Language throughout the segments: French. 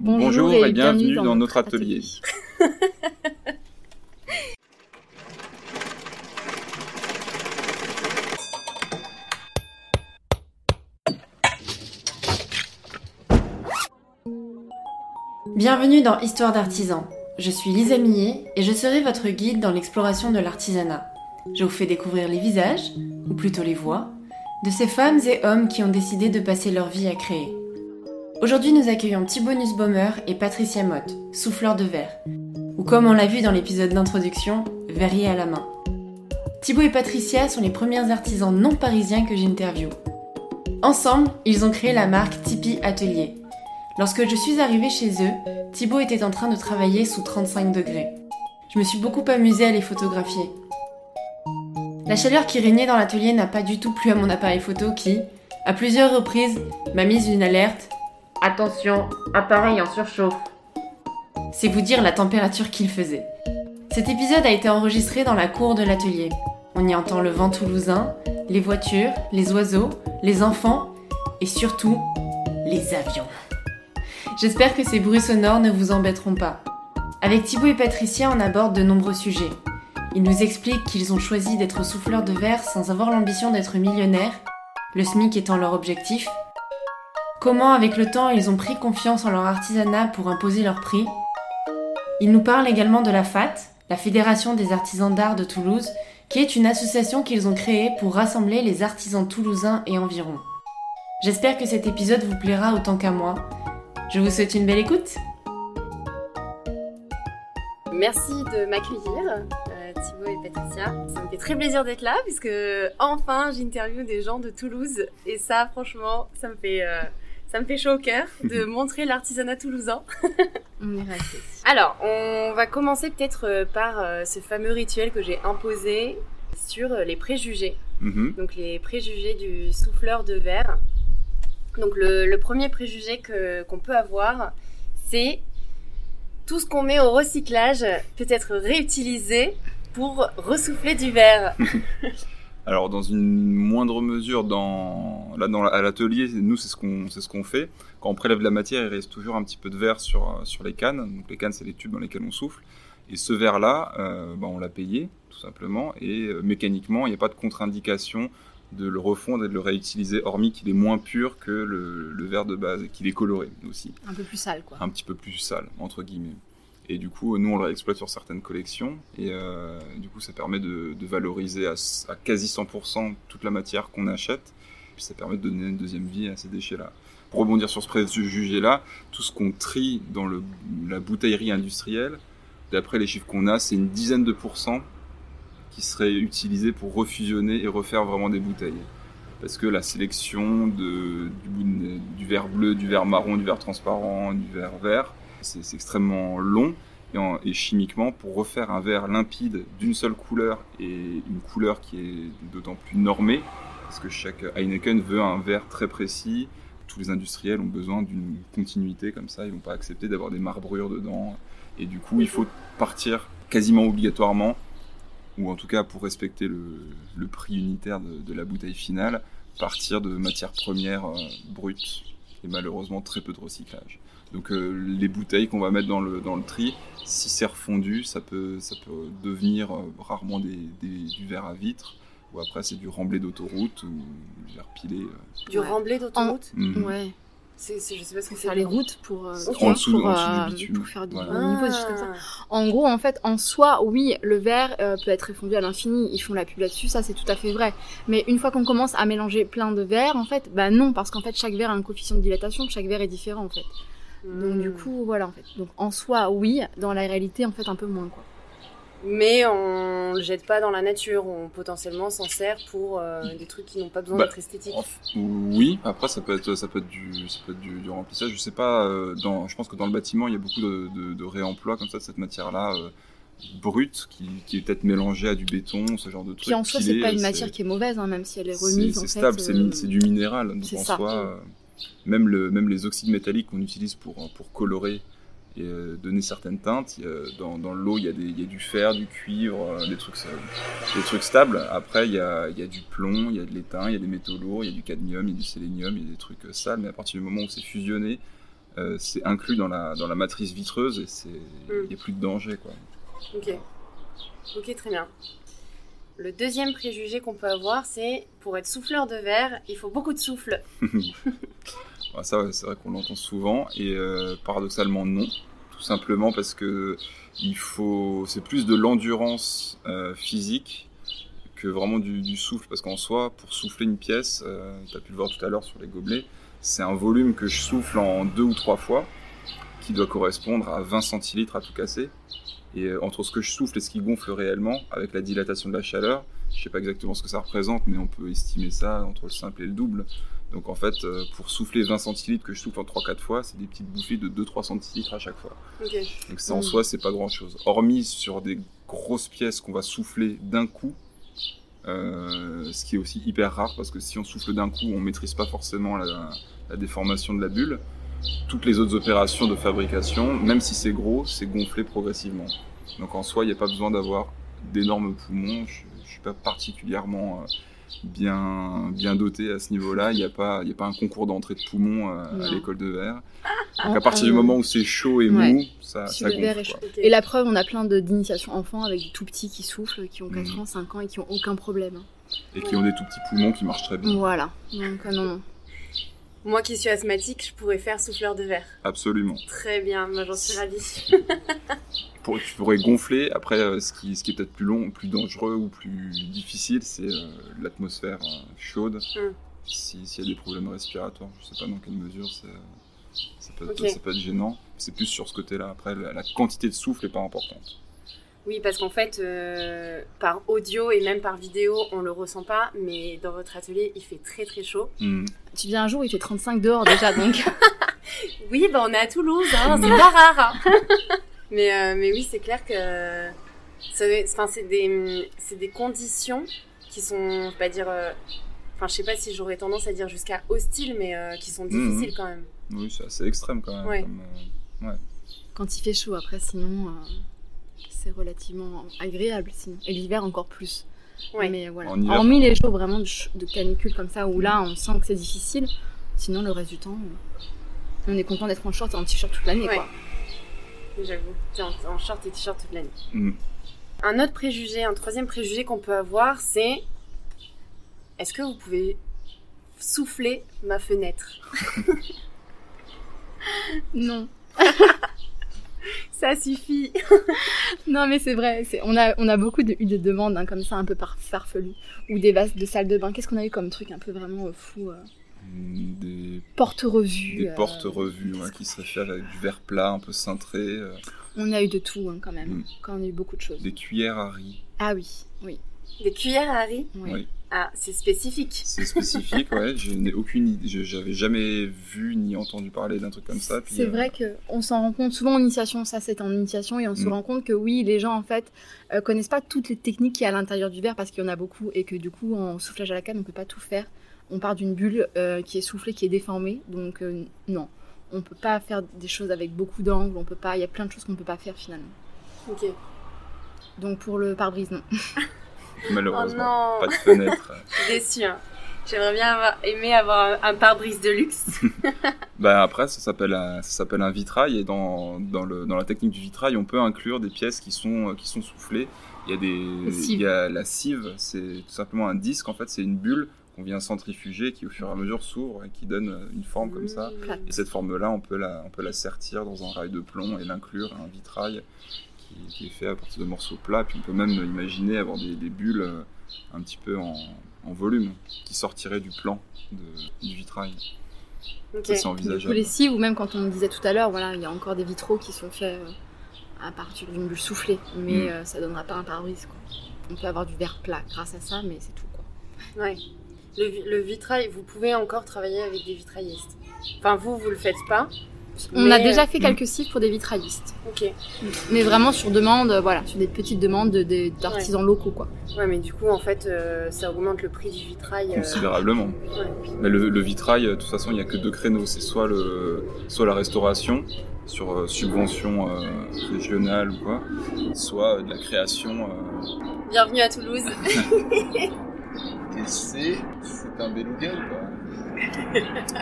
Bonjour, et, bienvenue, dans, notre atelier. Bienvenue dans Histoire d'artisan. Je suis Lisa Millet et je serai votre guide dans l'exploration de l'artisanat. Je vous fais découvrir les visages, ou plutôt les voix, de ces femmes et hommes qui ont décidé de passer leur vie à créer. Aujourd'hui, nous accueillons Thibaut Nussbaumer et Patricia Mott, souffleurs de verre, ou comme on l'a vu dans l'épisode d'introduction, verrier à la main. Thibaut et Patricia sont les premiers artisans non parisiens que j'interviewe. Ensemble, ils ont créé la marque Tipeee Atelier. Lorsque je suis arrivée chez eux, Thibaut était en train de travailler sous 35 degrés. Je me suis beaucoup amusée à les photographier. La chaleur qui régnait dans l'atelier n'a pas du tout plu à mon appareil photo qui, à plusieurs reprises, m'a mise une alerte Attention, appareil en surchauffe. C'est vous dire la température qu'il faisait. Cet épisode a été enregistré dans la cour de l'atelier. On y entend le vent toulousain, les voitures, les oiseaux, les enfants et surtout les avions. J'espère que ces bruits sonores ne vous embêteront pas. Avec Thibaut et Patricia, on aborde de nombreux sujets. Ils nous expliquent qu'ils ont choisi d'être souffleurs de verre sans avoir l'ambition d'être millionnaires, le SMIC étant leur objectif, Comment avec le temps ils ont pris confiance en leur artisanat pour imposer leur prix. Ils nous parlent également de la FAT, la Fédération des artisans d'art de Toulouse, qui est une association qu'ils ont créée pour rassembler les artisans toulousains et environ. J'espère que cet épisode vous plaira autant qu'à moi. Je vous souhaite une belle écoute. Merci de m'accueillir, euh, Thibaut et Patricia. Ça me fait très plaisir d'être là puisque enfin j'interviewe des gens de Toulouse et ça franchement ça me fait euh, ça me fait chaud au cœur de montrer l'artisanat toulousain. on est resté. Alors, on va commencer peut-être euh, par euh, ce fameux rituel que j'ai imposé sur euh, les préjugés. Mhm. Donc, les préjugés du souffleur de verre. Donc, le, premier préjugé qu'on peut avoir, c'est tout ce qu'on met au recyclage peut être réutilisé pour ressouffler du verre. Alors dans une moindre mesure, dans, là dans, à l'atelier, nous c'est ce qu'on c'est ce qu'on fait. Quand on prélève la matière, il reste toujours un petit peu de verre sur sur les cannes. Donc les cannes, c'est les tubes dans lesquels on souffle. Et ce verre-là, euh, bah, on l'a payé tout simplement. Et euh, mécaniquement, il n'y a pas de contre-indication de le refondre et de le réutiliser, hormis qu'il est moins pur que le, le verre de base, qu'il est coloré aussi. Un peu plus sale, quoi. Un petit peu plus sale, entre guillemets. Et du coup, nous, on le réexploite sur certaines collections. Et euh, du coup, ça permet de, valoriser à, quasi 100% toute la matière qu'on achète. Puis ça permet de donner une deuxième vie à ces déchets-là. Pour rebondir sur ce préjugé-là, tout ce qu'on trie dans la bouteillerie industrielle, d'après les chiffres qu'on a, c'est une dizaine de pourcents qui seraient utilisés pour refusionner et refaire vraiment des bouteilles. Parce que la sélection du, du verre bleu, du verre marron, du verre transparent, du verre vert, c'est extrêmement long et, chimiquement pour refaire un verre limpide d'une seule couleur et une couleur qui est d'autant plus normée parce que chaque Heineken veut un verre très précis. Tous les industriels ont besoin d'une continuité comme ça, ils vont pas accepter d'avoir des marbrures dedans et du coup il faut partir quasiment obligatoirement ou en tout cas pour respecter le, prix unitaire de, la bouteille finale, partir de matières premières euh, brutes et malheureusement très peu de recyclage. Donc euh, les bouteilles qu'on va mettre dans le, dans le tri, si c'est refondu, ça peut, ça peut devenir euh, rarement des, du verre à vitre. Ou après c'est du remblai d'autoroute ou du verre pilé. Euh. Du remblai d'autoroute mhm. Ouais. C'est, je sais pas ce que faire les routes pour, en dessous, en dessous du pour faire du niveau, des choses comme ça. En gros, en fait, en soi, oui, le verre peut être refondu à l'infini. Ils font la pub là-dessus, ça c'est tout à fait vrai. Mais une fois qu'on commence à mélanger plein de verres, en fait, bah non, parce qu'en fait, chaque verre a un coefficient de dilatation, chaque verre est différent en fait. Donc du hmm. coup, voilà en fait. Donc en soi, oui, dans la réalité, en fait, un peu moins quoi. Mais on le jette pas dans la nature, on potentiellement s'en sert pour euh, des trucs qui n'ont pas besoin bah, d'être esthétiques. Oui, après ça peut être ça peut être du ça peut être du, remplissage. Je sais pas, euh, dans, je pense que dans le bâtiment il y a beaucoup de, de, réemploi comme ça de cette matière-là. Euh, brute qui, qui, est peut-être mélangée à du béton, ce genre de truc. Puis en soi, c'est pas une matière qui est mauvaise, hein, même si elle est remise. C'est stable, c'est du minéral. Donc en soi, même, le, même les oxydes métalliques qu'on utilise pour, pour colorer et euh, donner certaines teintes, dans, dans l'eau, il, il, y a du fer, du cuivre, euh, des, trucs, des trucs stables. Après, il y, a, il y a du plomb, il y a de l'étain, il y a des métaux lourds, il y a du cadmium, il y a du sélénium, il y a des trucs euh, sales. Mais à partir du moment où c'est fusionné, c'est inclus dans la, dans la matrice vitreuse et il n'y a plus de danger. Quoi. Ok. Ok, très bien. Le deuxième préjugé qu'on peut avoir, c'est pour être souffleur de verre, il faut beaucoup de souffle. ça, c'est vrai qu'on l'entend souvent et euh, paradoxalement non, tout simplement parce que c'est plus de l'endurance euh, physique que vraiment du, souffle, parce qu'en soi, pour souffler une pièce, euh, tu as pu le voir tout à l'heure sur les gobelets, c'est un volume que je souffle en deux ou trois fois, qui doit correspondre à 20 centilitres à tout casser. Et euh, entre ce que je souffle et ce qui gonfle réellement, avec la dilatation de la chaleur, je sais pas exactement ce que ça représente, mais on peut estimer ça entre le simple et le double. Donc en fait, euh, pour souffler 20 centilitres que je souffle en 3-4 fois, c'est des petites bouffées de 2-3 centilitres à chaque fois. Donc ça en mm. soi, c'est pas grand chose. Hormis sur des grosses pièces qu'on va souffler d'un coup, euh, ce qui est aussi hyper rare parce que si on souffle d'un coup, on maîtrise pas forcément la, la déformation de la bulle toutes les autres opérations de fabrication, même si c'est gros, c'est gonflé progressivement. Donc en soi, il n'y a pas besoin d'avoir d'énormes poumons. Je ne suis pas particulièrement euh, bien, bien doté à ce niveau-là. Il n'y a, pas, a pas un concours d'entrée de poumons euh, à l'école de verre. Donc à partir du moment où c'est chaud et mou, ça, ça gonfle. Et la preuve, on a plein d'initiations enfants avec des tout petits qui soufflent, qui ont 4 mhm. ans, 5 ans et qui n'ont aucun problème. Et qui ont des tout petits poumons qui marchent très bien. Voilà. Donc non, non. Moi qui suis asthmatique, je pourrais faire souffleur de verre. Absolument. Très bien, moi j'en suis ravie. Pour, tu pourrais gonfler. Après, euh, ce qui, ce qui est peut-être plus long, plus dangereux ou plus difficile, c'est euh, l'atmosphère euh, chaude. Hmm. S'il y a des problèmes respiratoires, je ne sais pas dans quelle mesure ça, peut, être gênant. C'est plus sur ce côté-là. Après, la quantité de souffle n'est pas importante. Oui, parce qu'en fait, euh, par audio et même par vidéo, on le ressent pas, mais dans votre atelier, il fait très très chaud. Mm. Tu viens un jour, il fait 35 dehors déjà, donc. oui, bah on est à Toulouse, hein, c'est pas rare. mais, euh, mais oui, c'est clair que c'est des, des conditions qui sont, pas dire, euh, enfin, je sais pas si j'aurais tendance à dire jusqu'à hostile, mais qui sont mm. difficiles quand même. Oui, c'est assez extrême quand même. ouais. Quand il fait chaud, après, sinon c'est relativement agréable sinon. Et l'hiver encore plus. Mais voilà. Hormis les jours vraiment de, canicule comme ça où là on sent que c'est difficile, sinon le reste du temps, on est content d'être en short et en t-shirt toute l'année quoi. J'avoue, t'es en, short et t-shirt toute l'année. Mm. Un autre préjugé, un troisième préjugé qu'on peut avoir, c'est est-ce que vous pouvez souffler ma fenêtre? Non. Ça suffit. non, mais c'est vrai. On a, on a beaucoup de, eu de demandes hein, comme ça, un peu par farfelu. Ou des vases de salle de bain. Qu'est-ce qu'on a eu comme truc un peu vraiment euh, fou euh? hmm, Des portes-revues. Des euh, portes-revues qui seraient fait avec du verre plat, un peu cintré. On a eu de tout hein, quand même. Hmm. Quand on a eu beaucoup de choses. Des cuillères à riz. Ah oui, oui. Des cuillères à riz? Oui. Ah, c'est spécifique. C'est spécifique, ouais. Je n'ai aucune idée. J'avais jamais vu ni entendu parler d'un truc comme ça. C'est euh, vrai que on s'en rend compte souvent en initiation. Ça, c'est en initiation et on se mm. rend compte que oui, les gens en fait euh, connaissent pas toutes les techniques qui y a à l'intérieur du verre parce qu'il y en a beaucoup et que du coup, en soufflage à la canne, on peut pas tout faire. On part d'une bulle euh, qui est soufflée, qui est déformée. Donc non, on peut pas faire des choses avec beaucoup d'angles. On peut pas. Il y a plein de choses qu'on peut pas faire finalement. Ok. Donc pour le pare-brise, non. Malheureusement, oh pas de fenêtre. Déçu. Hein. J'aimerais bien avoir, aimer avoir un, pare-brise de luxe. bah après, ça s'appelle un, ça s'appelle un vitrail et dans, dans, le, dans la technique du vitrail, on peut inclure des pièces qui sont, qui sont soufflées. Il y a, des, il y a la cive, c'est tout simplement un disque, en fait, c'est une bulle qu'on vient centrifuger qui au fur et à mesure s'ouvre et qui donne une forme comme ça. Mmh. Et cette forme-là, on peut la, on peut la sertir dans un rail de plomb et l'inclure à un vitrail qui, est fait à partir de morceaux plats. Puis on peut même imaginer avoir des, bulles euh, un petit peu en, volume qui sortiraient du plan du vitrail. Okay. C'est envisageable. les cives, ou même quand on disait tout à l'heure, voilà, il y a encore des vitraux qui sont faits euh, à partir d'une bulle soufflée, mais mm. euh, ça donnera pas un pare-brise. On peut avoir du verre plat grâce à ça, mais c'est tout. Quoi. Ouais. Le, le, vitrail, vous pouvez encore travailler avec des vitraillistes. Enfin, vous, vous le faites pas, on a déjà fait quelques sites pour des vitraillistes. Ok. Mais vraiment sur demande, voilà, sur des petites demandes d'artisans locaux, quoi. Ouais, mais du coup, en fait, euh, ça augmente le prix du vitrail. Euh, Considérablement. Mais le, vitrail, de toute façon, il n'y a que deux créneaux. C'est soit, le, soit la restauration, sur euh, subvention régionale ou quoi, soit de la création. Bienvenue à Toulouse. c'est un beluga ou pas?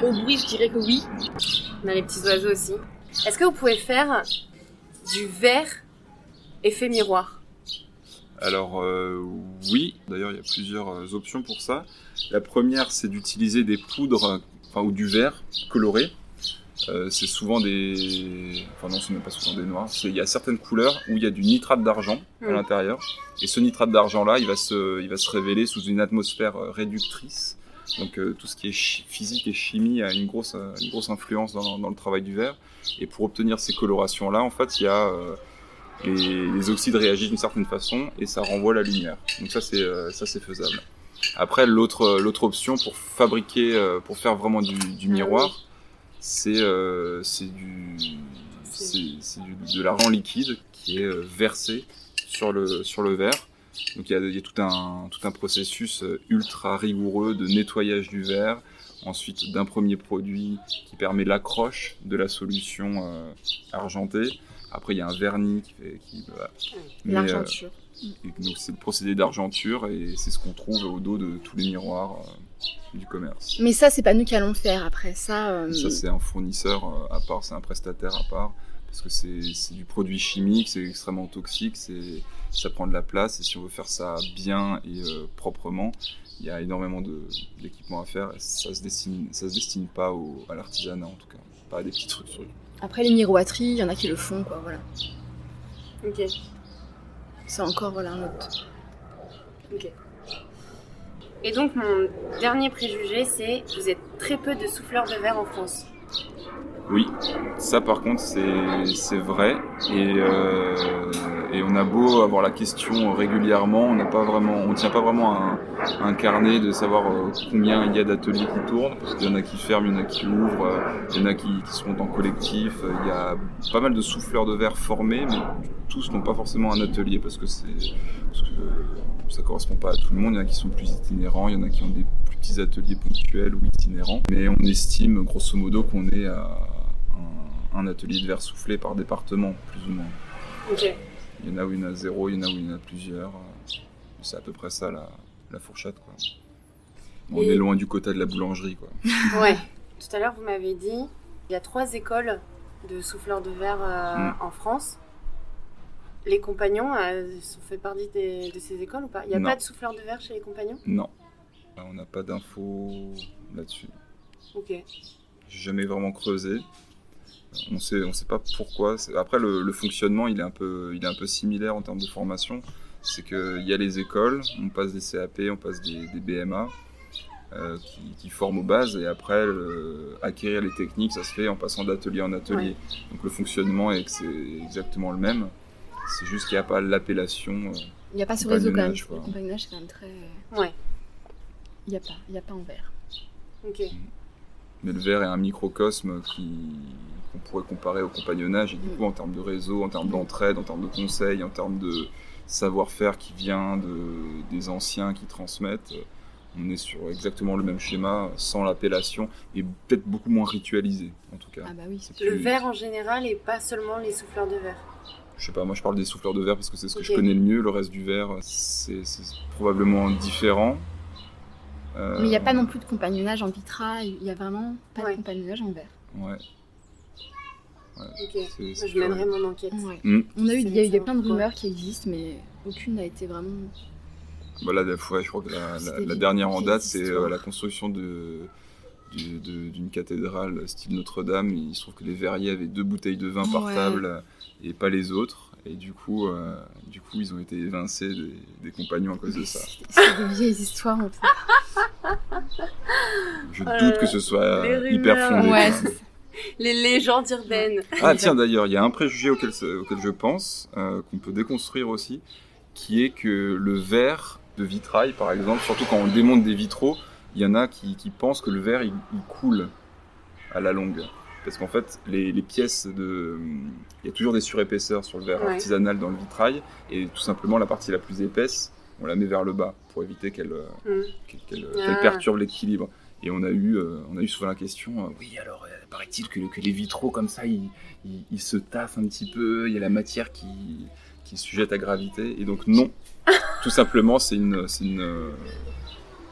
Au bruit, je dirais que oui. On a les petits oiseaux aussi. Est-ce que vous pouvez faire du verre effet miroir? Alors euh, oui, d'ailleurs il y a plusieurs euh, options pour ça. La première c'est d'utiliser des poudres enfin, ou du verre coloré. Euh, c'est souvent des... Enfin non, ce n'est pas souvent des noirs. Il y a certaines couleurs où il y a du nitrate d'argent à Mm. l'intérieur. Et ce nitrate d'argent-là, il, va se... il va se révéler sous une atmosphère réductrice. Donc euh, tout ce qui est physique et chimie a une grosse, euh, une grosse influence dans, dans le travail du verre. Et pour obtenir ces colorations-là, en fait, il y a... euh, les, les oxydes réagissent d'une certaine façon et ça renvoie la lumière. Donc ça c'est euh, ça c'est faisable. Après l'autre l'autre option pour fabriquer pour faire vraiment du, du Ah miroir, c'est c'est du c'est de l'argent liquide qui est versé sur le sur le verre. Donc il y a, il y a tout un tout un processus euh, ultra rigoureux de nettoyage du verre, ensuite d'un premier produit qui permet l'accroche de la solution euh, argentée. Après, il y a un vernis qui fait. Qui, voilà. L'argenture. euh, donc, c'est le procédé d'argenture et c'est ce qu'on trouve au dos de tous les miroirs euh, du commerce. Mais ça, c'est pas nous qui allons le faire après. Ça, Ça, c'est un fournisseur à part, c'est un prestataire à part. Parce que c'est c'est du produit chimique, c'est extrêmement toxique, c'est ça prend de la place. Et si on veut faire ça bien et euh, proprement, il y a énormément de- d'équipements à faire. Et ça se destine, ça se destine pas au, à l'artisanat en tout cas, pas à des petites structures. après les miroiteries, il y en a qui le font, quoi. Voilà. Ok, C'est encore voilà un autre. ok. Et donc, mon dernier préjugé, c'est vous êtes très peu de souffleurs de verre en France. Oui, ça par contre c'est vrai et, euh, et on a beau avoir la question régulièrement, on n'a pas vraiment, on tient pas vraiment un, un carnet de savoir euh, combien il y a d'ateliers qui tournent parce qu'il y en a qui ferment, il y en a qui ouvrent, euh, il y en a qui, qui sont en collectif. euh, Il y a pas mal de souffleurs de verre formés, mais tous n'ont pas forcément un atelier parce que c'est parce que ça correspond pas à tout le monde. Il y en a qui sont plus itinérants, il y en a qui ont des plus petits ateliers ponctuels ou itinérants. Mais on estime grosso modo qu'on est à un, atelier de verre soufflé par département, plus ou moins. Ok. Il y en a où il y en a zéro, il y en a où il y en a plusieurs. C'est à peu près ça la, la fourchette. Quoi. On Et- est loin du quota de la boulangerie. Quoi. Ouais. Tout à l'heure, vous m'avez dit, il y a trois écoles de souffleurs de verre euh, Mm. en France. Les compagnons euh, sont fait partie des- de ces écoles ou pas? Il n'y a Non. pas de souffleurs de verre chez les compagnons? Non, on n'a pas d'infos là-dessus. Ok. J'ai jamais vraiment creusé. On sait, on sait pas pourquoi. Après, le, le fonctionnement, il est un peu, il est un peu similaire en termes de formation. C'est qu'il y a les écoles, on passe des CAP, on passe des, des BMA euh, qui, qui forment aux bases, et après, le- acquérir les techniques, ça se fait en passant d'atelier en atelier. Donc le fonctionnement est exactement le même. C'est juste qu'il n'y a pas l'appellation. euh, Il n'y a pas ce réseau quand même. Le compagnonnage, c'est quand même très. Ouais. Il n'y a pas. Il n'y a pas en verre. Ok. Mais le verre est un microcosme qui qu'on pourrait comparer au compagnonnage et du coup en termes de réseau, en termes d'entraide, en termes de conseils, en termes de savoir-faire qui vient de, des anciens qui transmettent, euh, on est sur exactement le même schéma sans l'appellation et peut-être beaucoup moins ritualisé en tout cas. Ah bah oui. C'est Le plus- verre en général et pas seulement les souffleurs de verre. Je sais pas, moi je parle des souffleurs de verre parce que c'est ce que je connais le mieux, le reste du verre c'est probablement différent. Euh, Mais il n'y a pas non plus de compagnonnage en vitrail. Il n'y a vraiment pas Ouais. de compagnonnage en verre. Ouais. Ok. Je mènerai mon enquête. Ouais. Hmm. On a eu, il y a plein de rumeurs qui existent, mais aucune n'a été vraiment. Voilà, des fois, je crois que la, dernière en date, c'est euh, la construction de d'une cathédrale style Notre-Dame. Il se trouve que les verriers avaient deux bouteilles de vin par table et pas les autres. Et du coup, euh, du coup, ils ont été évincés des, des compagnons à cause de ça. C'est des vieilles histoires en fait. Je Oh doute là. que ce soit Les hyper rumeurs. fondé. Ouais. Les légendes urbaines. Ah tiens d'ailleurs, il y a un préjugé auquel, auquel je pense, euh, qu'on peut déconstruire aussi, qui est que le verre de vitrail, par exemple, surtout quand on démonte des vitraux, il y en a qui, qui pensent que le verre il, il coule à la longue. Parce qu'en fait, les, les pièces de... Il y a toujours des surépaisseurs sur le verre Ouais. artisanal dans le vitrail, et tout simplement la partie la plus épaisse, on la met vers le bas pour éviter qu'elle Ah. qu'elle perturbe l'équilibre. Et on a eu, euh, on a eu souvent la question, euh, oui alors euh, paraît-il que, que les vitraux comme ça, ils, ils- ils se tassent un petit peu, il y a la matière qui, qui est sujette à gravité. Et donc non, tout simplement c'est une, c'est une,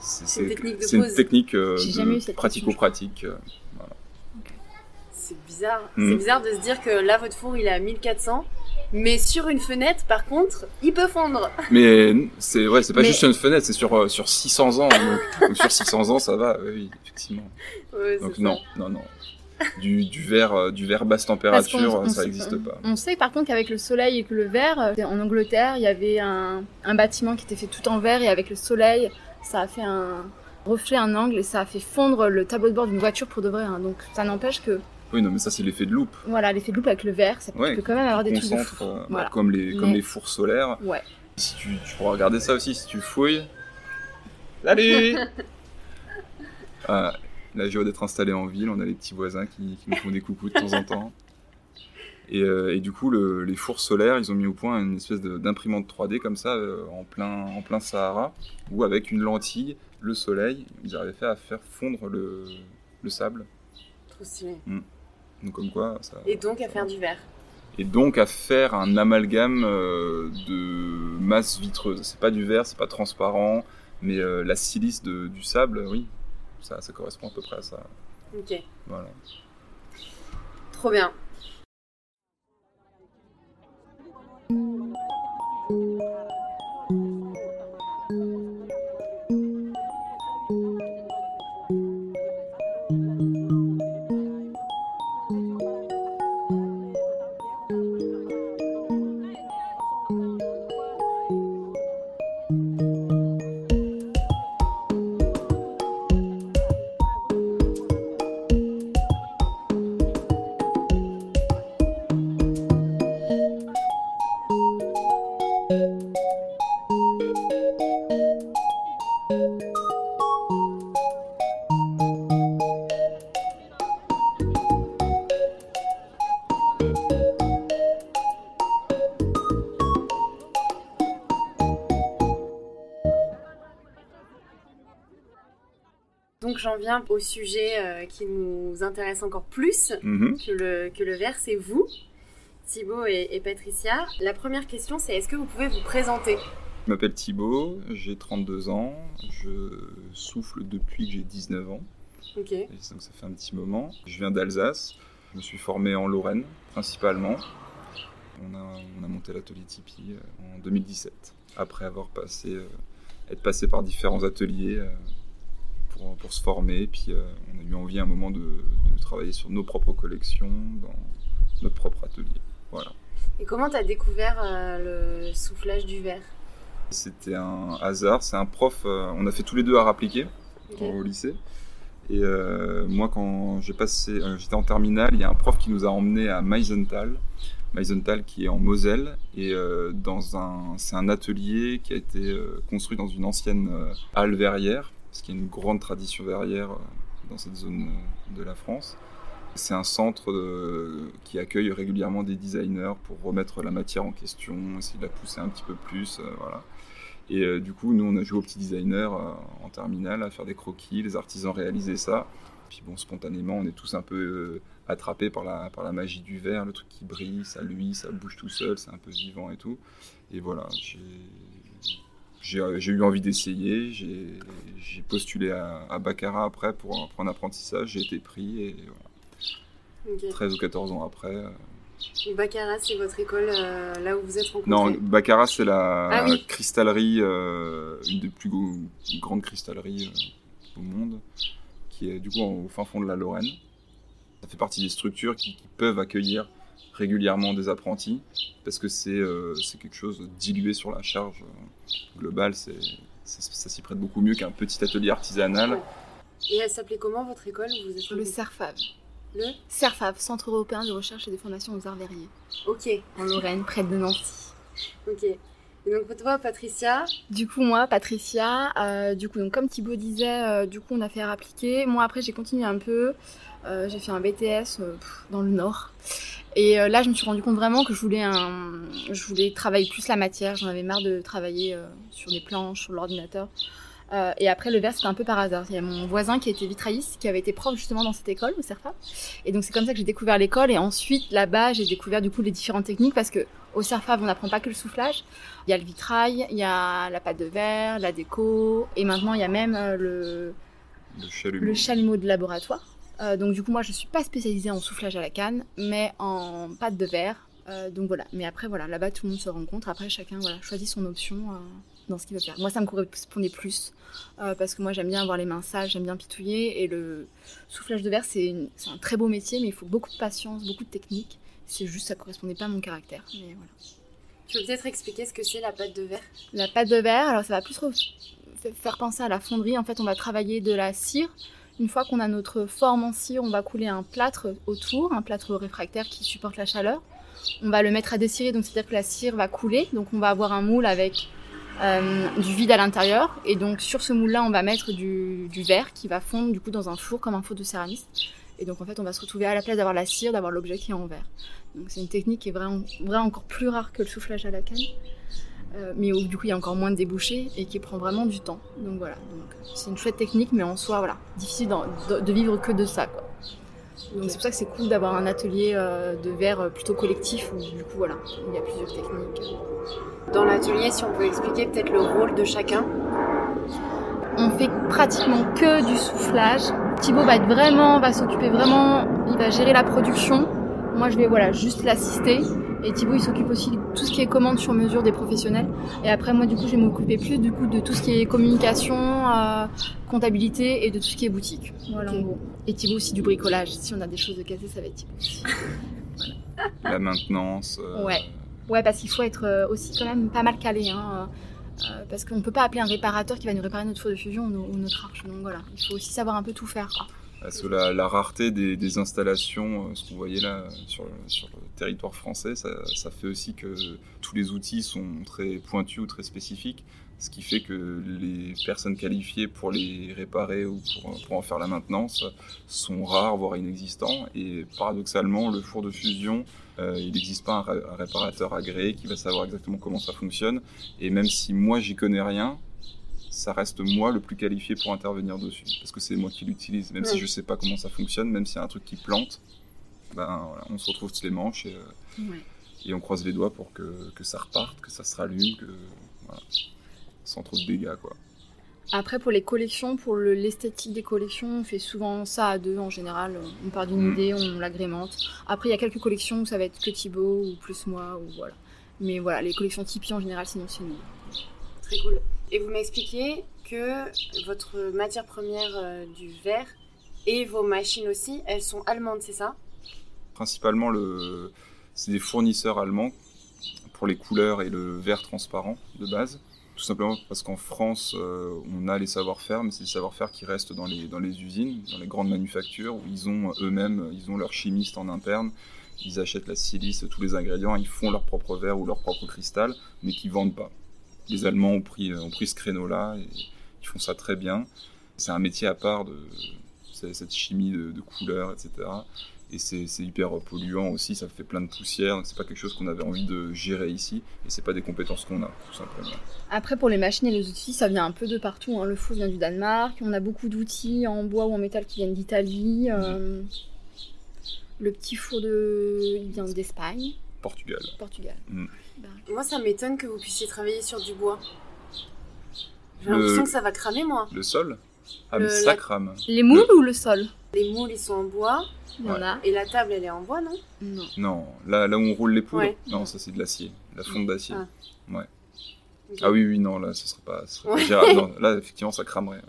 C'est une technique de c'est une pose. technique euh, J'ai jamais eu de cette pratico-pratique. euh, C'est bizarre. Mm. C'est bizarre de se dire que là, votre four, il est à 1400. Mais sur une fenêtre, par contre, il peut fondre. Mais c'est ouais, c'est pas Mais- juste une fenêtre, c'est sur euh, sur 600 ans. Donc, donc sur 600 ans, ça va, oui, effectivement. Ouais, Donc ça. non, non, non. Du, du verre, euh, du verre basse température, on ça n'existe pas. On sait par contre qu'avec le soleil et que le verre, euh, en Angleterre, il y avait un, un bâtiment qui était fait tout en verre et avec le soleil, ça a fait un reflet, un angle et ça a fait fondre le tableau de bord d'une voiture pour de vrai. hein. Donc ça n'empêche que Oui, non, mais ça c'est l'effet de loupe. voilà l'effet de loupe avec le verre, ça peut, Ouais, tu peux quand même avoir des trucs de fou. euh, Voilà. comme les comme Mais- les fours solaires. Ouais. Si tu, tu pourras regarder ça aussi si tu fouilles. Salut Ah, La joie d'être installé en ville, on a les petits voisins qui, qui nous font des coucous de temps en temps. Et, euh, et du coup, le- les fours solaires, ils ont mis au point une espèce d'imprimante 3D comme ça, euh, en, plein, en plein Sahara, où avec une lentille, le soleil, ils arrivaient fait à faire fondre le, le sable. Trop stylé. Donc comme quoi, ça, Et donc à faire du verre. et donc à faire un amalgame euh, de masse vitreuse. C'est pas du verre, c'est pas transparent, mais euh, la silice de- du sable, oui, ça, ça correspond à peu près à ça. Ok. Voilà. Trop bien. Au sujet euh, qui nous intéresse encore plus Mhm. que le, que le verre, c'est vous, Thibaut et, et Patricia. La première question, c'est est-ce que vous pouvez vous présenter? Je m'appelle Thibaut, j'ai 32 ans, je souffle depuis que j'ai 19 ans, Ok. et donc ça fait un petit moment. Je viens d'Alsace, je me suis formé en Lorraine principalement. On a, on a monté l'atelier Tipeee euh, en 2017, après avoir passé, euh, être passé par différents ateliers euh, pour, pour se former. Puis euh, on a eu envie à un moment de, de travailler sur nos propres collections dans notre propre atelier. Voilà. Et comment t'as découvert euh, le soufflage du verre? C'était un hasard, c'est un prof, euh, on a fait tous les deux art appliqué au lycée. Et euh, moi, quand j'ai passé, j'étais en terminale, il y a un prof qui nous a emmenés à Meisenthal, Meisenthal qui est en Moselle, et dans un, c'est un atelier qui a été construit dans une ancienne halle verrière, parce qu'il y a une grande tradition verrière euh, dans cette zone euh, de la France. C'est un centre euh, qui accueille régulièrement des designers pour remettre la matière en question, essayer de la pousser un petit peu plus, voilà. Et du coup, nous, on a joué au petit designer euh, en terminale à faire des croquis, les artisans réalisaient ça. Puis bon, spontanément, on est tous un peu attrapés par la, par la magie du verre, le truc qui brille, ça luit, ça bouge tout seul, c'est un peu vivant et tout. Et voilà, j'ai j'ai eu envie d'essayer, j'ai postulé à, à Baccarat après pour, un- pour un apprentissage, j'ai été pris et voilà, Ok. 13 ou 14 ans après. euh, Et Baccarat, c'est votre école euh, là où vous êtes rencontrés? Non, Baccarat, c'est la Ah oui. cristallerie, euh, une des plus grandes cristalleries euh, au monde, qui est du coup au fin fond de la Lorraine. Ça fait partie des structures qui, qui peuvent accueillir régulièrement des apprentis, parce que c'est euh, quelque chose dilué sur la charge c'est c'est- ça s'y prête beaucoup mieux qu'un petit atelier artisanal. Ouais. Et elle s'appelait comment votre école où vous êtes Le CERFAV. Le CERFAV, Centre européen de recherche et de formation aux arts verriers, Ok, en Lorraine, près de Nancy. ok. Et donc pour toi, Patricia, Du coup, moi, Patricia, euh, du coup, donc, comme Thibaut disait, euh, du coup, on a fait appliquer. Moi, après, j'ai continué un peu. Euh, j'ai fait un BTS euh, dans le Nord. Et euh, là, je me suis rendu compte vraiment que je voulais, un... je voulais travailler plus la matière. J'en avais marre de travailler sur des planches, sur l'ordinateur. Et après, le verre, c'était un peu par hasard. Il y a mon voisin qui était vitrailliste, qui avait été prof justement dans cette école, au CERFA. Et donc, c'est comme ça que j'ai découvert l'école. Et ensuite, là-bas, j'ai découvert du coup les différentes techniques parce que Au on n'apprend pas que le soufflage. Il y a le vitrail, il y a la pâte de verre, la déco, et maintenant il y a même euh, le, le chalumeau, de laboratoire. Euh, donc du coup, moi, je suis pas spécialisée en soufflage à la canne, mais en pâte de verre. Euh, donc voilà. Mais après, voilà, là-bas, tout le monde se rencontre. Après, chacun voilà, choisit son option dans ce qu'il veut faire. Moi, ça me correspondait plus parce que moi, j'aime bien avoir les mains sales, j'aime bien pitouiller, et le soufflage de verre, c'est un très beau métier, mais il faut beaucoup de patience, beaucoup de technique. C'est juste, ça correspondait pas à mon caractère. Mais voilà. Tu peux peut-être expliquer ce que c'est la pâte de verre? La pâte de verre, alors ça va plus faire penser à la fonderie. En fait, on va travailler de la cire. Une fois qu'on a notre forme en cire, on va couler un plâtre autour, un plâtre réfractaire qui supporte la chaleur. On va le mettre à dessirer, donc c'est-à-dire que la cire va couler. Donc on va avoir un moule avec euh, du vide à l'intérieur. Et donc sur ce moule-là, on va mettre du, verre qui va fondre du coup dans un four comme un four de céramique. Et donc en fait, on va se retrouver à la place d'avoir la cire, d'avoir l'objet qui est en verre. Donc c'est une technique qui est vraiment, vraiment encore plus rare que le soufflage à la canne. Euh, mais où du coup il y a encore moins de débouchés et qui prend vraiment du temps. Donc voilà, c'est une chouette technique, mais en soi, voilà, difficile de, vivre que de ça. Quoi. Donc c'est pour ça que c'est cool d'avoir un atelier euh, de verre euh, plutôt collectif où du coup voilà, il y a plusieurs techniques. Dans l'atelier, si on peut expliquer peut-être le rôle de chacun? On fait pratiquement que du soufflage. Thibaut va être vraiment, va s'occuper vraiment, il va gérer la production. Moi, je vais voilà juste l'assister. Et Thibaut, il s'occupe aussi de tout ce qui est commande sur mesure des professionnels. Et après, moi, du coup, je vais m'occuper plus du coup de tout ce qui est communication, euh, comptabilité et de tout ce qui est boutique. Voilà, en gros. Et Thibaut aussi du bricolage. Si on a des choses de casser, ça va être Thibaut La maintenance. Euh, ouais. Ouais, parce qu'il faut être euh, aussi quand même pas mal calé. Hein. Euh, parce qu'on ne peut pas appeler un réparateur qui va nous réparer notre four de fusion ou, notre arche. Donc voilà, il faut aussi savoir un peu tout faire. La, la, rareté des, installations, ce qu'on voyait là sur, sur, le territoire français, ça, ça, fait aussi que tous les outils sont très pointus ou très spécifiques, ce qui fait que les personnes qualifiées pour les réparer ou pour, pour en faire la maintenance sont rares, voire inexistants. Et paradoxalement, le four de fusion euh, il n'existe pas un, réparateur agréé qui va savoir exactement comment ça fonctionne. Et même si moi j'y connais rien, ça reste moi le plus qualifié pour intervenir dessus. Parce que c'est moi qui l'utilise. Même si je sais pas comment ça fonctionne, même s'il y a un truc qui plante, ben, on se retrouve les manches et, euh, et, on croise les doigts pour que, que, ça reparte, que ça se rallume, que, sans trop de dégâts. Quoi. Après, pour les collections, pour l'esthétique des collections, on fait souvent ça à deux en général. On part d'une mm. idée, on l'agrémente. Après, il y a quelques collections où ça va être que Thibaut ou plus moi, ou voilà. Mais voilà, les collections Tipeee en général, sinon c'est nous. Très cool. Et vous m'expliquez que votre matière première euh, du verre et vos machines aussi, elles sont allemandes, c'est ça? Principalement, le... c'est des fournisseurs allemands pour les couleurs et le verre transparent de base. Tout simplement parce qu'en France, euh, on a les savoir-faire, mais c'est des savoir-faire qui restent dans les, usines, dans les grandes manufactures, où ils ont eux-mêmes, ils ont leurs chimistes en interne, ils achètent la silice, tous les ingrédients, ils font leur propre verre ou leur propre cristal, mais qui vendent pas. Les Allemands ont pris, ont pris ce créneau-là, et ils font ça très bien. C'est un métier à part de cette chimie de, de couleurs, etc et c'est hyper polluant aussi, ça fait plein de poussière, donc c'est pas quelque chose qu'on avait envie de gérer ici, et c'est pas des compétences qu'on a, tout simplement. Après, pour les machines et les outils, ça vient un peu de partout. Hein. Le four vient du Danemark, on a beaucoup d'outils en bois ou en métal qui viennent d'Italie. Euh, le petit four de... il vient d'Espagne. Portugal. Portugal. Mm. Bah. Moi, ça m'étonne que vous puissiez travailler sur du bois. J'ai l'impression que ça va cramer, moi. Le sol? Ah, mais ça crame. Les moules ou le sol Les moules, ils sont en bois. Et la table, elle est en bois, non? Non. Non, là, là où on roule les poules, non, ça c'est de l'acier, la fonte d'acier. Ah. Ouais. Ah oui, oui, non, là, ce serait pas, Non, là, effectivement, ça cramerait.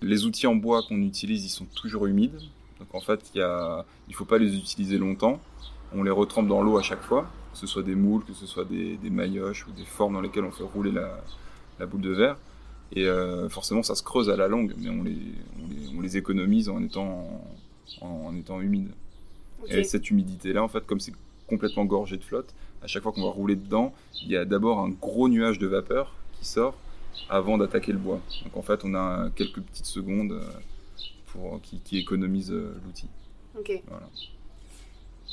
Les outils en bois qu'on utilise, ils sont toujours humides. Donc en fait, il ne il faut pas les utiliser longtemps. On les retrempe dans l'eau à chaque fois, que ce soit des moules, que ce soit des, des maillotches ou des formes dans lesquelles on fait rouler la, la boule de verre. Et euh, forcément, ça se creuse à la longue, mais on les, on les, on les économise en étant en, étant humide. Et cette humidité-là, en fait, comme c'est complètement gorgé de flotte, à chaque fois qu'on va rouler dedans, il y a d'abord un gros nuage de vapeur qui sort avant d'attaquer le bois. Donc en fait, on a quelques petites secondes euh, pour, qui, qui économisent euh, l'outil. Ok.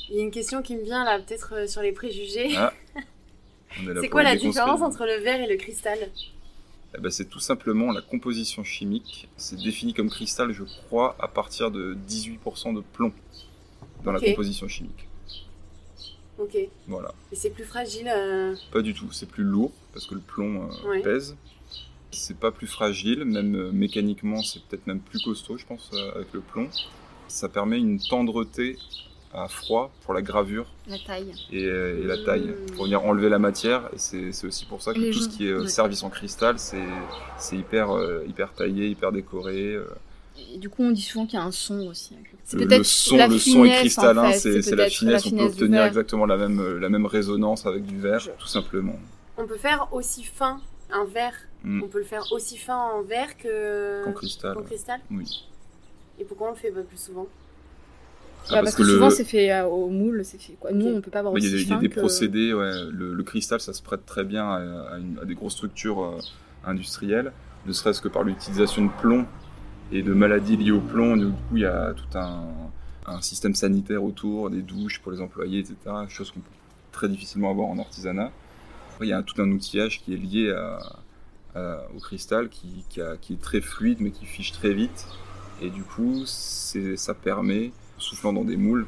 Il y a une question qui me vient là, peut-être sur les préjugés. Ah. c'est quoi la différence entre le verre et le cristal? Eh ben, c'est tout simplement la composition chimique. C'est défini comme cristal, je crois, à partir de 18% de plomb dans la composition chimique. Ok. Voilà. Et c'est plus fragile euh, Pas du tout, c'est plus lourd parce que le plomb euh, Ouais. pèse. C'est pas plus fragile, même euh, mécaniquement, c'est peut-être même plus costaud, je pense, avec le plomb. Ça permet une tendreté à froid pour la gravure La taille. et, euh, et la taille, pour venir enlever la matière. Et c'est aussi pour ça que Les tout gens- ce qui est euh, ouais. service en cristal, c'est hyper, euh, hyper taillé, hyper décoré. euh. Et du coup, on dit souvent qu'il y a un son aussi. le- C'est Le, peut-être le son, la le son est en cristallin, fait. c'est la finesse. On peut obtenir exactement la même, la même résonance avec du verre, Je- tout simplement. On peut faire aussi fin un verre. Mm. On peut le faire aussi fin en verre que En cristal. qu'en cristal. Oui. Et pourquoi on le fait pas plus souvent? Ah, parce, que, souvent c'est fait euh, au moule, c'est fait quoi. Nous on peut pas avoir Mais Il y a aussi y a des que- procédés, ouais. le, le cristal ça se prête très bien à, à une- à des grosses structures euh, industrielles, ne serait-ce que par l'utilisation de plomb et de maladies liées au plomb. Du coup, il y a tout un, un système sanitaire autour, des douches pour les employés, etc. Chose qu'on peut très difficilement avoir en artisanat. Après, il y a tout un outillage qui est lié à- au cristal qui, qui a- qui est très fluide mais qui fiche très vite. Et du coup, ça permet, soufflant dans des moules,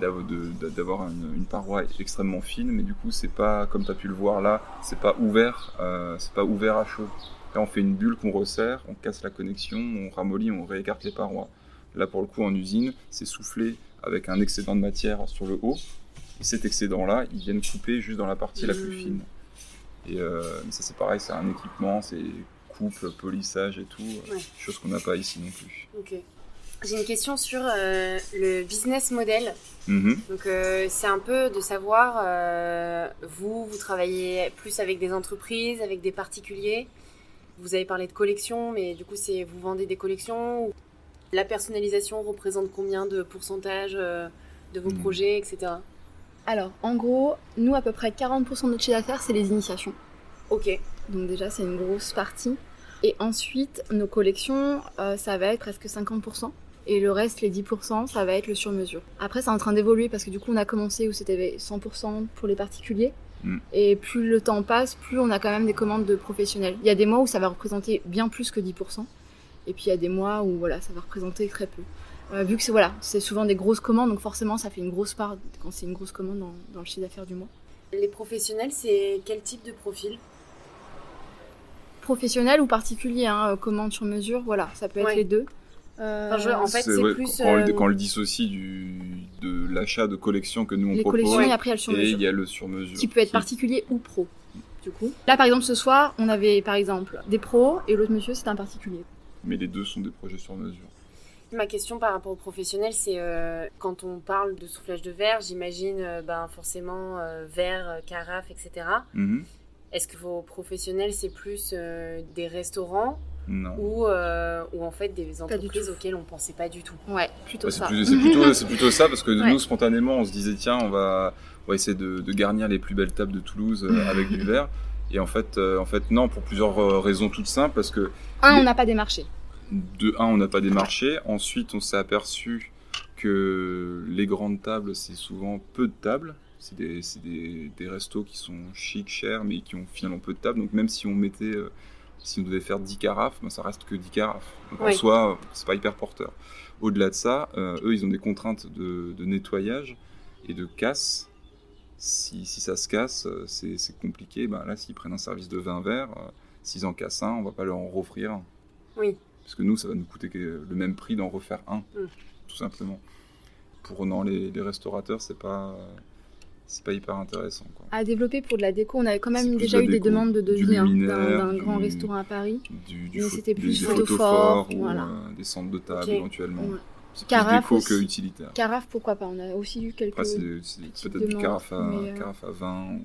d'avoir une, une paroi extrêmement fine, mais du coup c'est pas comme tu as pu le voir là, c'est pas ouvert, euh, c'est pas ouvert à chaud. Là on fait une bulle qu'on resserre, on casse la connexion, on ramollit, on réécarte les parois. Là pour le coup en usine, c'est soufflé avec un excédent de matière sur le haut, et cet excédent là, ils viennent couper juste dans la partie la plus fine. Et euh, ça c'est pareil, c'est un équipement, c'est coupe, polissage et tout, Ouais. chose qu'on n'a pas ici non plus. J'ai une question sur euh, le business model. Mhm. Donc euh, c'est un peu de savoir, euh, vous, vous travaillez plus avec des entreprises, avec des particuliers. Vous avez parlé de collections, mais du coup c'est vous vendez des collections. ou La personnalisation représente combien de pourcentage euh, de vos Hmm. projets, etc. Alors en gros, nous à peu près 40% de notre chiffre d'affaires c'est les initiations. Ok. Donc déjà c'est une grosse partie. Et ensuite nos collections euh, ça va être presque 50%. Et le reste, les 10%, ça va être le sur-mesure. Après, c'est en train d'évoluer parce que du coup, on a commencé où c'était 100% pour les particuliers. Mm. Et plus le temps passe, plus on a quand même des commandes de professionnels. Il y a des mois où ça va représenter bien plus que 10%. Et puis il y a des mois où voilà, ça va représenter très peu. Euh, vu que c'est voilà, c'est souvent des grosses commandes, donc forcément ça fait une grosse part quand c'est une grosse commande dans, dans le chiffre d'affaires du mois. Les professionnels, c'est quel type de profil? Professionnel ou particulier, hein, euh, commande sur mesure, voilà, ça peut être Ouais. les deux. Euh, Enfin, je- en fait, c'est ouais, plus, quand, on le- euh, quand on le dissocie du, de l'achat de collections que nous on les propose, collections et après il y a le sur et mesure. il y a le sur-mesure. qui peut être qui- particulier ou pro. Du coup, là par exemple ce soir, on avait par exemple des pros et l'autre monsieur c'était un particulier. Mais les deux sont des projets sur-mesure. Ma question par rapport aux professionnels, c'est euh, quand on parle de soufflage de verre, j'imagine euh, ben, forcément euh, verre, carafe, etc. Mhm. Est-ce que vos professionnels, c'est plus euh, des restaurants. Ou, euh, ou en fait des entreprises auxquelles on pensait pas du tout. Ouais, plutôt Ouais, ça. plus- c'est plutôt, c'est plutôt ça parce que Ouais. nous spontanément on se disait tiens on va, on va essayer de, de garnir les plus belles tables de Toulouse euh, avec du verre. Et en fait, euh, en fait non pour plusieurs raisons toutes simples parce que Un, Les- on n'a pas démarché. de un on n'a pas démarché. Ensuite on s'est aperçu que les grandes tables c'est souvent peu de tables. C'est des, c'est des, des restos qui sont chic chers mais qui ont finalement peu de tables. Donc même si on mettait euh, si on devait faire 10 carafes ben, ça reste que 10 carafes donc en soi c'est pas hyper porteur au-delà de ça euh, eux ils ont des contraintes de, de nettoyage et de casse si, si ça se casse euh, c'est c'est compliqué ben là s'ils prennent un service de 20 verres euh, s'ils en cassent un on va pas leur en offrir un Oui. parce que nous, ça va nous coûter le même prix d'en refaire un, Mm. tout simplement. Pour non, les, les restaurateurs, c'est pas, c'est pas hyper intéressant. Quoi. À développer pour de la déco, on avait quand même déjà de eu des demandes de devis hein, d'un grand restaurant à Paris. Du, du Mais c'était plus photophore, ou euh, des centres de table éventuellement. Ouais. C'est plus Carafe déco que utilitaire. Carafe, pourquoi pas On a aussi eu quelques. Après, c'est c'est peut-être du carafe à, mais, euh, carafe à vin. ou-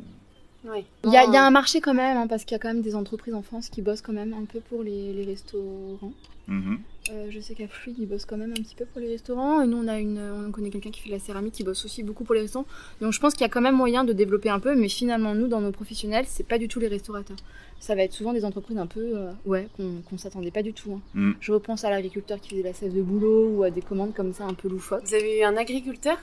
Ouais. Il y, a, il y a un marché quand même, hein, parce qu'il y a quand même des entreprises en France qui bossent quand même un peu pour les, les restaurants. Mhm. Euh, je sais qu'à Fluide, ils bossent quand même un petit peu pour les restaurants. Et nous, on, a une, on connaît quelqu'un qui fait de la céramique qui bosse aussi beaucoup pour les restaurants. Donc je pense qu'il y a quand même moyen de développer un peu. Mais finalement, nous, dans nos professionnels, c'est pas du tout les restaurateurs. Ça va être souvent des entreprises un peu, euh, ouais, qu'on qu'on s'attendait pas du tout. hein. Mm. Je repense à l'agriculteur qui faisait la sève de boulot ou à des commandes comme ça un peu loufoques. Vous avez eu un agriculteur?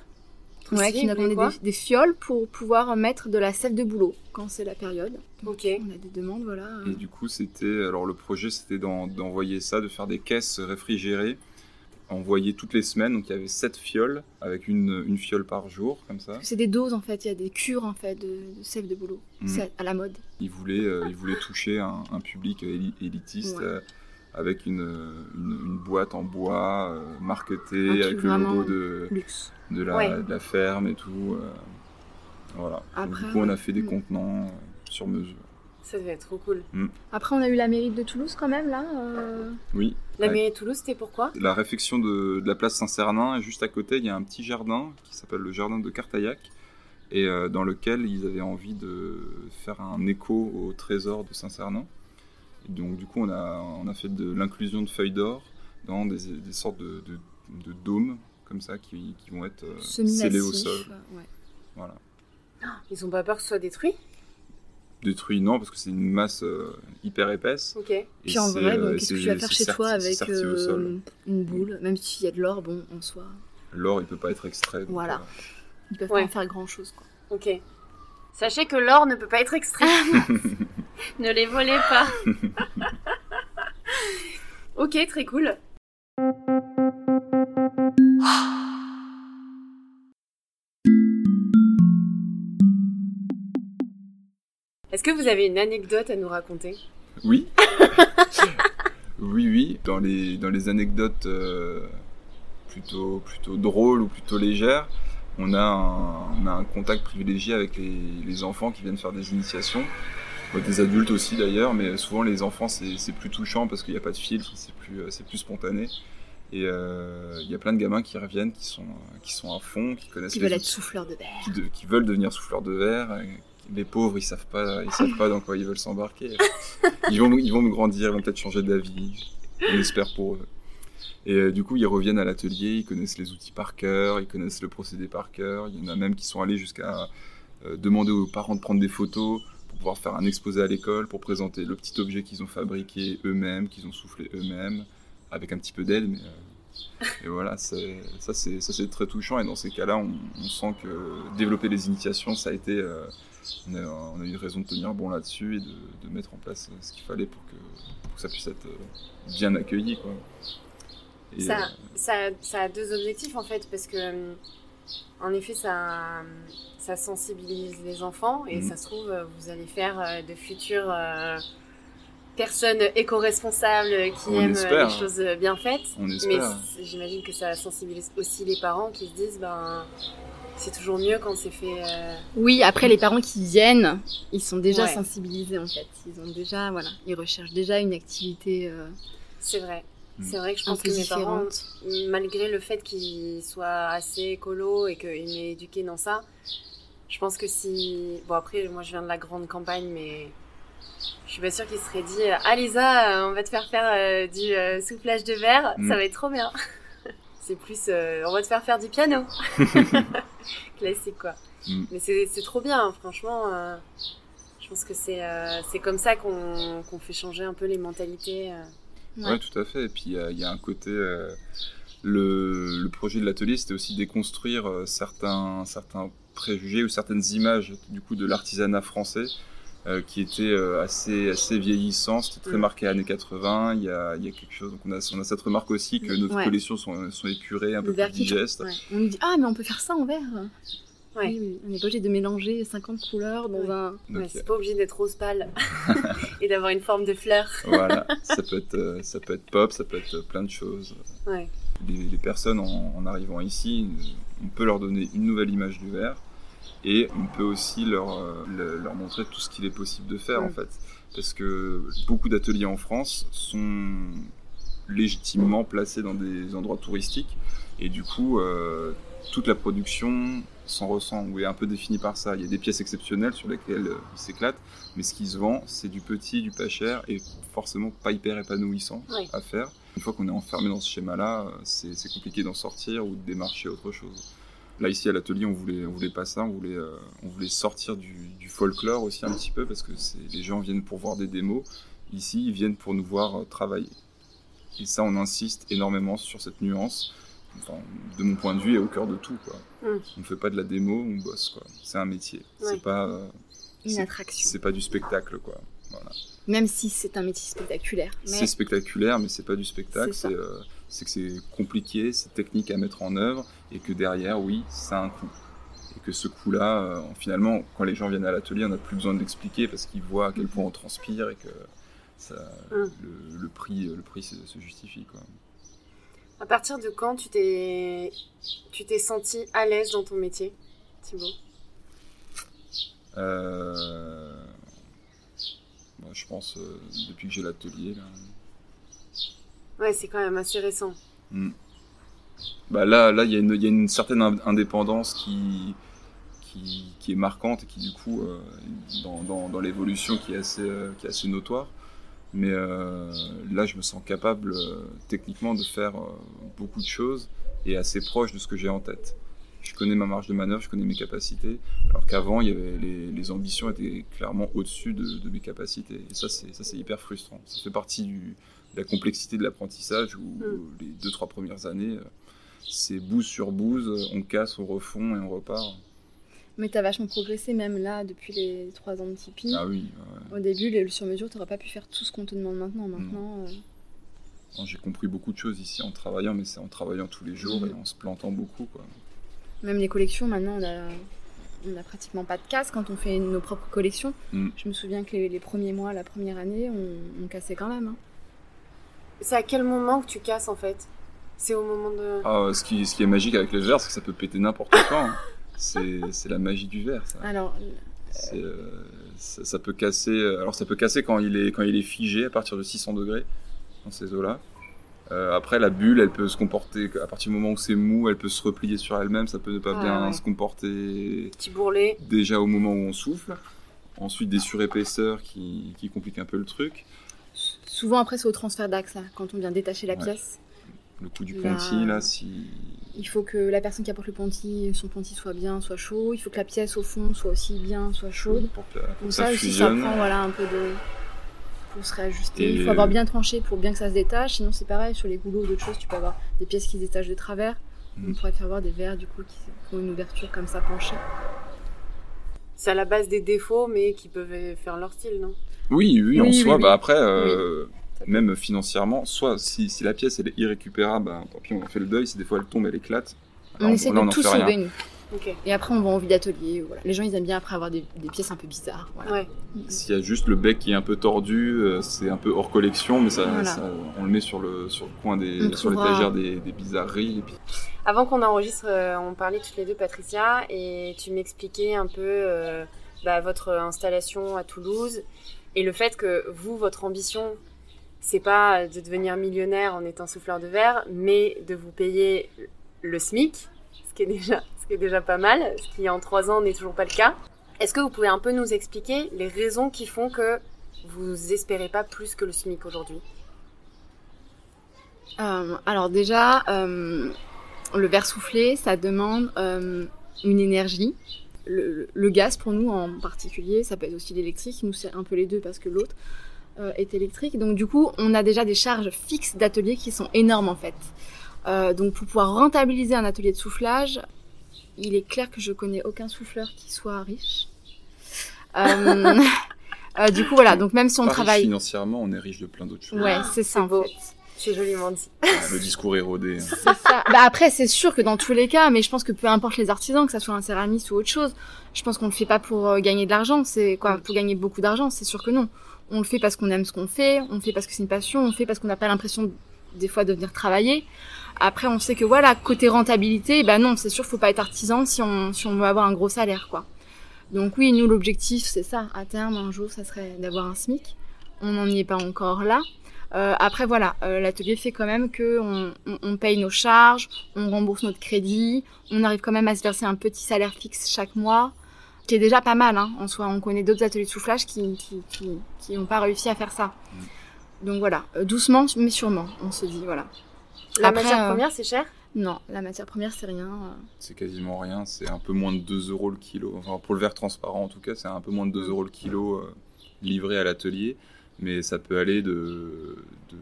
Ouais, qui nous a quoi des, des fioles pour pouvoir mettre de la sève de boulot quand c'est la période. Donc, Ok. On a des demandes, voilà. Et du coup, c'était alors le projet, c'était d'en- d'envoyer ça, de faire des caisses réfrigérées envoyé toutes les semaines. Donc il y avait sept fioles avec une, une fiole par jour, comme ça. C'est des doses en fait, il y a des cures en fait de, de sève de boulot. Mm. C'est à la mode. Il voulait, euh, il voulait toucher un, un public éli- élitiste Ouais. euh, avec une, une, une boîte en bois euh, marquetée avec le logo de, la, Ouais. de la ferme et tout. euh, voilà. Après, du coup, on a fait des mm. contenants euh, sur mesure. Ça devait être trop cool. Après, on a eu la mairie de Toulouse quand même là. euh, Oui. La Ouais. mairie de Toulouse, c'était pourquoi? La réfection de, de la place Saint-Cernin, et juste à côté, il y a un petit jardin qui s'appelle le jardin de Cartaillac, et dans lequel ils avaient envie de faire un écho au trésor de Saint-Cernin. Donc, du coup, on a, on a fait de l'inclusion de feuilles d'or dans des, des sortes de, de, de dômes, comme ça, qui, qui vont être euh, scellés au sol. ouais. Voilà. Ils ont pas peur que ce soit détruit? Détruit, non, parce que c'est une masse euh, hyper épaisse. Ok. et Puis en vrai, euh, bon, qu'est-ce que tu vas faire chez toi avec euh, une boule? Même s'il y a de l'or, bon, en soi, L'or, il peut pas être extrait. donc, Voilà. euh, ils peuvent Ouais. pas en faire grand chose. Quoi. Ok. Sachez que l'or ne peut pas être extrait. ne les volez pas. ok, très cool. Est-ce que vous avez une anecdote à nous raconter? Oui. oui, oui. Dans les, dans les anecdotes euh, plutôt, plutôt drôles ou plutôt légères, on a un, on a un contact privilégié avec les, les enfants qui viennent faire des initiations. Des adultes aussi d'ailleurs, mais souvent les enfants c'est plus touchant parce qu'il n'y a pas de filtre, c'est plus, euh, c'est plus spontané. Et euh, il y a plein de gamins qui reviennent, qui sont, euh, qui sont à fond, qui connaissent Qui les veulent être souffleurs de verre. qui, de- qui veulent devenir souffleurs de verre. Les pauvres, ils savent pas, ils savent pas dans quoi ils veulent s'embarquer. Ils vont, ils vont grandir, ils vont peut-être changer d'avis. On espère pour eux. Et euh, du coup, ils reviennent à l'atelier, ils connaissent les outils par cœur, ils connaissent le procédé par cœur. Il y en a même qui sont allés jusqu'à euh, demander aux parents de prendre des photos pouvoir faire un exposé à l'école, pour présenter le petit objet qu'ils ont fabriqué eux-mêmes, qu'ils ont soufflé eux-mêmes, avec un petit peu d'aide, mais euh, et voilà, ça c'est très touchant et dans ces cas-là, on, on sent que développer les initiations, ça a été, euh, on, a, on a eu raison de tenir bon là-dessus et de, de mettre en place euh, ce qu'il fallait pour que, pour que ça puisse être bien accueilli, quoi. Et, ça, ça, ça a deux objectifs en fait, parce que euh, en effet, ça, ça sensibilise les enfants et Mhm. ça se trouve, vous allez faire euh, de futures euh, personnes éco-responsables qui On aiment euh, espère. les choses bien faites. on Mais j'imagine que ça sensibilise aussi les parents qui se disent, ben, c'est toujours mieux quand c'est fait. euh, Oui, après les parents qui viennent, ils sont déjà Ouais. sensibilisés en fait. Ils ont déjà, voilà, ils recherchent déjà une activité euh, C'est vrai. Mhm. C'est vrai que je pense que mes parents, malgré le fait qu'ils soient assez écolo et qu'ils m'aient éduqué dans ça, je pense que si. Bon, après, moi je viens de la grande campagne, mais je suis pas sûre qu'ils se seraient dit Ah, Lisa, euh, on va te faire faire euh, du euh, soufflage de verre, Mm. ça va être trop bien. C'est plus euh, On va te faire faire du piano. Classique quoi. Mm. Mais c'est c'est trop bien, hein, franchement. euh, je pense que c'est euh, c'est comme ça qu'on qu'on fait changer un peu les mentalités. Ouais, tout à fait. Et puis il y a- il y, a un côté. euh, le, le projet de l'atelier, c'était aussi déconstruire euh, certains, certains préjugés ou certaines images du coup de l'artisanat français euh, qui étaient euh, assez, assez vieillissants. C'était très Mm. marqué années 80. Il y a, il y a quelque chose. Donc on a, on a cette remarque aussi que nos Ouais. collections sont, sont épurées, un Le peu plus verre qui- digestes. ouais. On nous dit ah mais on peut faire ça en verre. Ouais. Oui, oui. On n'est pas obligé de mélanger 50 couleurs dans Ouais. un. C'est pas obligé d'être rose pâle et d'avoir une forme de fleur. voilà, ça peut, être, euh, ça peut être pop, ça peut être plein de choses. Ouais. les, les personnes en, en arrivant ici, on peut leur donner une nouvelle image du verre et on peut aussi leur, euh, le- leur montrer tout ce qu'il est possible de faire Mm. en fait. Parce que beaucoup d'ateliers en France sont légitimement placés dans des endroits touristiques et du coup euh, toute la production s'en ressent ou est un peu définie par ça. Il y a des pièces exceptionnelles sur lesquelles euh, ils s'éclatent, mais ce qui se vend c'est du petit, du pas cher et forcément pas hyper épanouissant à faire. Une fois qu'on est enfermé dans ce schéma-là, c'est c'est compliqué d'en sortir ou de démarcher autre chose. Là, ici à l'atelier, on voulait, on voulait pas ça, on voulait, euh, on voulait sortir du, du folklore aussi un petit peu parce que c'est- les gens viennent pour voir des démos. Ici, ils viennent pour nous voir euh, travailler. Et ça, on insiste énormément sur cette nuance. Enfin, de mon point de vue, et au cœur de tout. Quoi. On ne fait pas de la démo, on bosse. quoi. C'est un métier. Ouais. C'est pas, euh, Une c'est- attraction. c'est pas du spectacle, quoi. Voilà. Même si c'est un métier spectaculaire. Mais C'est spectaculaire, mais c'est pas du spectacle. C'est ça. C'est euh, c'est que c'est compliqué, c'est technique à mettre en œuvre, et que derrière, oui, ça a un coût. Et que ce coût-là, euh, finalement, quand les gens viennent à l'atelier, on n'a plus besoin de l'expliquer parce qu'ils voient à quel point on transpire et que ça, Mm. le, le prix, le prix se, se justifie. Quoi. À partir de quand tu t'es tu t'es senti à l'aise dans ton métier, Thibaut? Euh, bah, je pense euh, depuis que j'ai l'atelier. Là. Ouais, c'est quand même assez récent. Bah là, là, il y, a une- il y a une certaine in- indépendance qui, qui, qui est marquante et qui du coup, euh, dans, dans, dans l'évolution, qui est assez, qui est assez notoire. Mais euh, là, je me sens capable euh, techniquement de faire euh, beaucoup de choses et assez proche de ce que j'ai en tête. Je connais ma marge de manœuvre, je connais mes capacités, alors qu'avant, il y avait les, les ambitions étaient clairement au-dessus de, de mes capacités. Et ça, c'est ça, c'est hyper frustrant. Ça fait partie du, de la complexité de l'apprentissage où Mm. les deux trois premières années, c'est bouse sur bouse, on casse, on refond et on repart. Mais t'as vachement progressé même là depuis les trois ans de Tipeee. Ah oui, ouais. Au début, le sur-mesure, t'aurais pas pu faire tout ce qu'on te demande maintenant. Maintenant, euh, j'ai compris beaucoup de choses ici en travaillant, mais c'est en travaillant tous les jours et en se plantant beaucoup. Quoi. même les collections, maintenant, on a, on a pratiquement pas de casse quand on fait nos propres collections. Mm. Je me souviens que les, les premiers mois, la première année, on, on cassait quand même. hein. C'est à quel moment que tu casses en fait? C'est au moment de. Ah, ce, qui, ce qui est magique avec le verre, c'est que ça peut péter n'importe quand. hein. C'est la magie du verre, ça. Alors, C'est, euh, ça. ça peut casser. euh, Alors, ça peut casser quand il est, quand il est figé à partir de 600 degrés dans ces eaux-là. Euh, après, la bulle, elle peut se comporter à partir du moment où c'est mou, elle peut se replier sur elle-même. Ça peut ne pas Ah, bien ouais. se comporter Petit bourrelet. déjà au moment où on souffle. Ensuite, des surépaisseurs qui, qui compliquent un peu le truc. souvent après, c'est au transfert d'axe, là, quand on vient détacher la Ouais. pièce. Le coup du Là- ponty, là, si. Il faut que la personne qui apporte le ponty, son ponty soit bien, soit chaud. Il faut que la pièce au fond soit aussi bien, soit chaude. Pour que, pour que Donc ça, ça aussi, ça prend voilà, un peu de... pour se réajuster. Et- Il faut avoir bien tranché pour bien que ça se détache. Sinon, c'est pareil, sur les goulots ou d'autres choses, tu peux avoir des pièces qui se détachent de travers. On Mhm. pourrait faire voir des verres, du coup, qui ont une ouverture comme ça penchée. C'est à la base des défauts, mais qui peuvent faire leur style, non? Oui, oui, en Oui, soi, bah après, euh, même financièrement, soit si, si la pièce elle est irrécupérable, bah, tant pis, on en fait le deuil. Si des fois elle tombe, elle éclate. On essaie là, on de n'en tout sauver, nous. Et après, on va en vue d'atelier. Voilà. Les gens, ils aiment bien après avoir des, des pièces un peu bizarres. Voilà. Ouais. S'il y a juste le bec qui est un peu tordu, euh, c'est un peu hors collection, mais ça, Voilà. ça- on le met sur le, sur le coin des, On sur l'étagère des, des bizarreries. Et puis, Avant qu'on enregistre, euh, on parlait toutes les deux, Patricia, et tu m'expliquais un peu euh, bah, votre installation à Toulouse et le fait que vous, votre ambition, c'est pas de devenir millionnaire en étant souffleur de verre, mais de vous payer le SMIC, ce qui est déjà, pas mal, ce qui en trois ans n'est toujours pas le cas. Est-ce que vous pouvez un peu nous expliquer les raisons qui font que vous espérez pas plus que le SMIC aujourd'hui? Euh, alors déjà, euh, le verre soufflé, ça demande euh, une énergie. Le, gaz, pour nous en particulier, ça peut être aussi l'électrique. Nous, c'est un peu les deux parce que l'autre est électrique. Donc du coup, on a déjà des charges fixes d'atelier qui sont énormes en fait. Euh, donc pour pouvoir rentabiliser un atelier de soufflage, il est clair que je connais aucun souffleur qui soit riche. Euh, euh, du coup, voilà. Donc même si on pas riche travaille, financièrement, on est riche de plein d'autres choses. ouais, c'est ça C'est beau. joliment dit. Le discours érodé. hein. C'est ça. Bah après, c'est sûr que dans tous les cas, mais je pense que peu importe les artisans, que ça soit un céramiste ou autre chose, je pense qu'on le fait pas pour euh, gagner de l'argent. C'est quoi? Pour gagner beaucoup d'argent C'est sûr que non. On le fait parce qu'on aime ce qu'on fait, on le fait parce que c'est une passion, on le fait parce qu'on n'a pas l'impression des fois de venir travailler. Après, on sait que voilà, côté rentabilité, bah non, c'est sûr, faut pas être artisan si on veut avoir un gros salaire, quoi. Donc oui, nous l'objectif, c'est ça. À terme, un jour, ça serait d'avoir un SMIC. On n'en est pas encore là. Euh, après voilà, euh, l'atelier fait quand même que on paye nos charges, on rembourse notre crédit, on arrive quand même à se verser un petit salaire fixe chaque mois, qui est déjà pas mal hein, en soi. On connaît d'autres ateliers de soufflage qui qui qui qui n'ont pas réussi à faire ça. Donc voilà, euh, doucement mais sûrement, on se dit voilà. La Après, matière euh, première, c'est cher? Non, la matière première c'est rien. euh. C'est quasiment rien, c'est un peu moins de 2 euros le kilo. Enfin, pour le verre transparent en tout cas, c'est un peu moins de 2 euros le kilo euh, livré à l'atelier. Mais ça peut aller de, de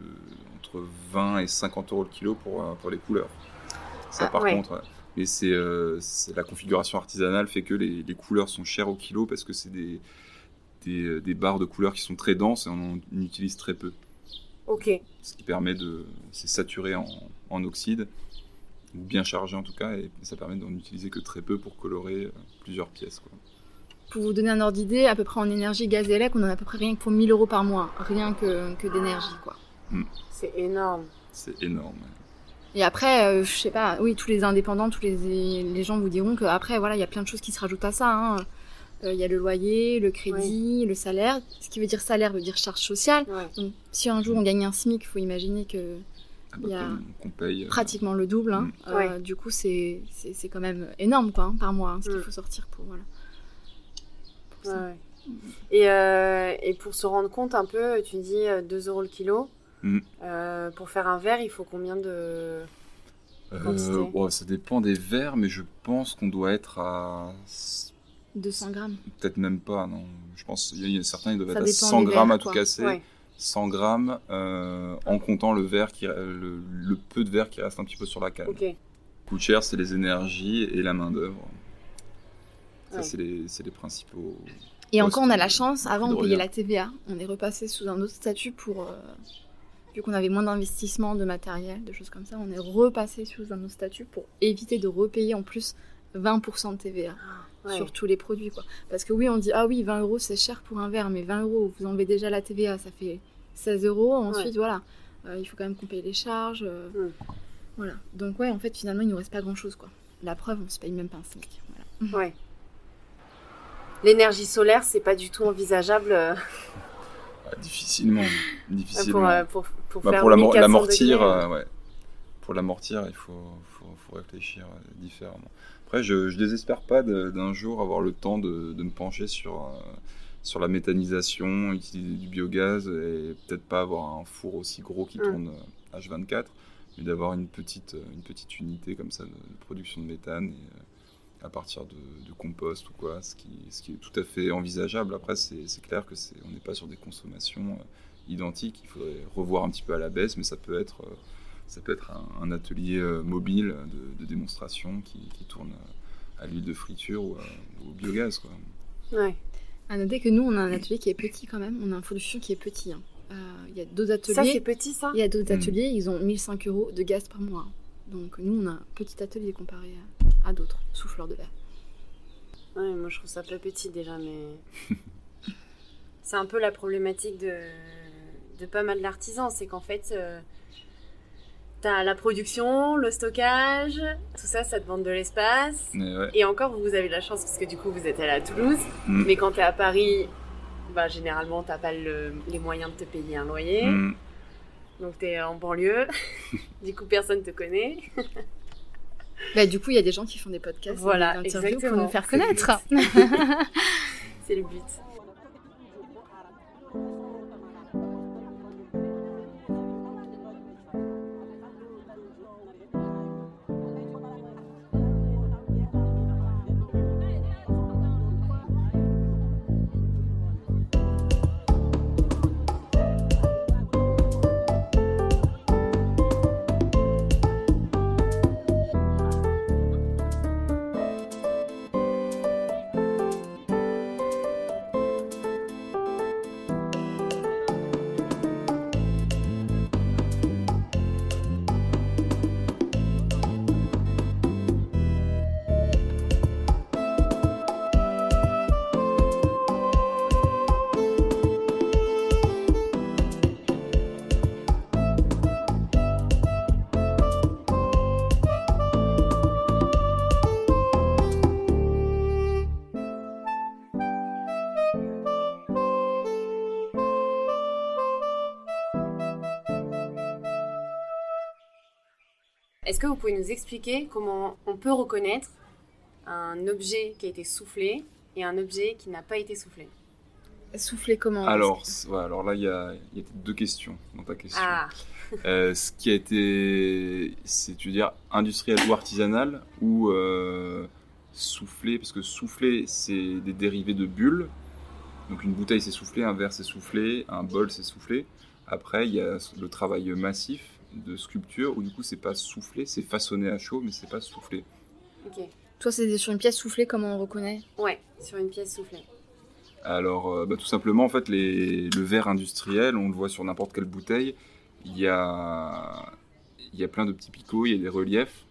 entre 20 et 50 euros le kilo pour, euh, pour les couleurs. Ça Ah, par ouais. contre. Mais c'est euh, c'est- la configuration artisanale fait que les, les couleurs sont chères au kilo parce que c'est des, des, des barres de couleurs qui sont très denses et on en utilise très peu. Ok. Ce qui permet de. C'est saturé en, en oxyde, ou bien chargé en tout cas, et ça permet d'en utiliser que très peu pour colorer euh, plusieurs pièces. Pour vous donner un ordre d'idée, à peu près en énergie gaz et électrique, on a à peu près rien que pour 1000 euros par mois, rien que, que d'énergie. quoi. Mm. C'est énorme. C'est énorme. Et après, euh, je sais pas, oui, tous les indépendants, tous les, les gens vous diront qu'après, voilà, il y a plein de choses qui se rajoutent à ça. Hein. Euh, il y a le loyer, le crédit, le salaire. Ce qui veut dire salaire veut dire charge sociale. Donc, si un jour on gagne un SMIC, il faut imaginer que ah bah, y a paye, euh, pratiquement le double. Hein. Mm. du coup, c'est quand même énorme quoi, hein, par mois, ce qu'il mm. faut sortir pour. Voilà. Et, et, pour se rendre compte un peu, tu dis 2 euros le kilo. Mm. Euh, pour faire un verre, il faut combien de euh, Ça dépend des verres, mais je pense qu'on doit être à 200 grammes. Peut-être même pas, non. Je pense qu'il y a certains, ils doivent être à 100 grammes à tout casser. 100 grammes euh, en comptant le verre qui, le, peu de verre qui reste un petit peu sur la canne. Okay. Coûte cher, c'est les énergies et la main d'œuvre. Ça, c'est les, les, principaux. Et encore, on a la chance. Avant, on payait la TVA. On est repassé sous un autre statut pour vu qu'on avait moins d'investissement de matériel, de choses comme ça, on est repassé sous un autre statut pour éviter de repayer en plus 20% de TVA ah, sur tous les produits. Quoi. Parce que oui, on dit, ah oui, 20 euros c'est cher pour un verre, mais 20 euros, vous enlevez déjà la TVA, ça fait 16 euros. Ensuite, voilà, euh, il faut quand même qu'on paye les charges. Euh, mm. Voilà. Donc, ouais, en fait, finalement, il ne nous reste pas grand-chose. quoi. La preuve, on ne se paye même pas un SMIC. Voilà. Ouais. L'énergie solaire, c'est pas du tout envisageable. Euh, difficilement. difficilement. Euh, pour, pour, bah, pour l'amortir, euh, ouais. Pour l'amortir, il faut, faut, faut, réfléchir euh, différemment. Après, je, je désespère pas d'un jour avoir le temps de, de me pencher sur, sur la méthanisation, utiliser du biogaz et peut-être pas avoir un four aussi gros qui mm. tourne H24, mais d'avoir une petite, une petite unité comme ça de, production de méthane. Et, à partir de, compost ou quoi, ce qui, ce qui, est tout à fait envisageable. Après, c'est clair que c'est, on n'est pas sur des consommations euh, identiques. Il faudrait revoir un petit peu à la baisse, mais ça peut être, euh, ça peut être un, atelier euh, mobile de, démonstration qui, tourne à l'huile de friture ou, au biogaz. Quoi. Ouais. À noter que nous, on a un atelier qui est petit quand même. On a un four qui est petit. Hein. Il y a d'autres ateliers. Ça, c'est petit, ça? Il y a d'autres hmm. ateliers, ils ont 1005 euros de gaz par mois. Donc nous, on a un petit atelier comparé à, d'autres souffleurs de verre. Ouais, moi je trouve ça pas petit déjà, mais c'est un peu la problématique de, de pas mal d'artisans, c'est qu'en fait, euh, t'as la production, le stockage, tout ça, ça demande de l'espace. Et encore, vous avez la chance parce que du coup, vous êtes allé à Toulouse, mm. mais quand t'es à Paris, bah, généralement, t'as pas les moyens de te payer un loyer. Mm. Donc tu es en banlieue, du coup personne te connaît. bah, du coup, il y a des gens qui font des podcasts, voilà, des interviews pour nous faire connaître. C'est le but. Est-ce que vous pouvez nous expliquer comment on peut reconnaître un objet qui a été soufflé et un objet qui n'a pas été soufflé? Soufflé comment? Alors, alors là, il y a, deux questions dans ta question. Ah. Euh, ce qui a été, c'est tu veux dire industriel ou artisanal ou euh, soufflé, parce que soufflé, c'est des dérivés de bulles. Donc une bouteille c'est soufflé, un verre c'est soufflé, un bol c'est soufflé. Après, il y a le travail massif de sculpture où du coup c'est pas soufflé, c'est façonné à chaud, mais c'est pas soufflé. Ok. Toi, c'est sur une pièce soufflée, comment on reconnaît? Ouais, sur une pièce soufflée. Alors, euh, bah, tout simplement, en fait, les, le verre industriel, on le voit sur n'importe quelle bouteille, il y a, il y a plein de petits picots, il y a des reliefs,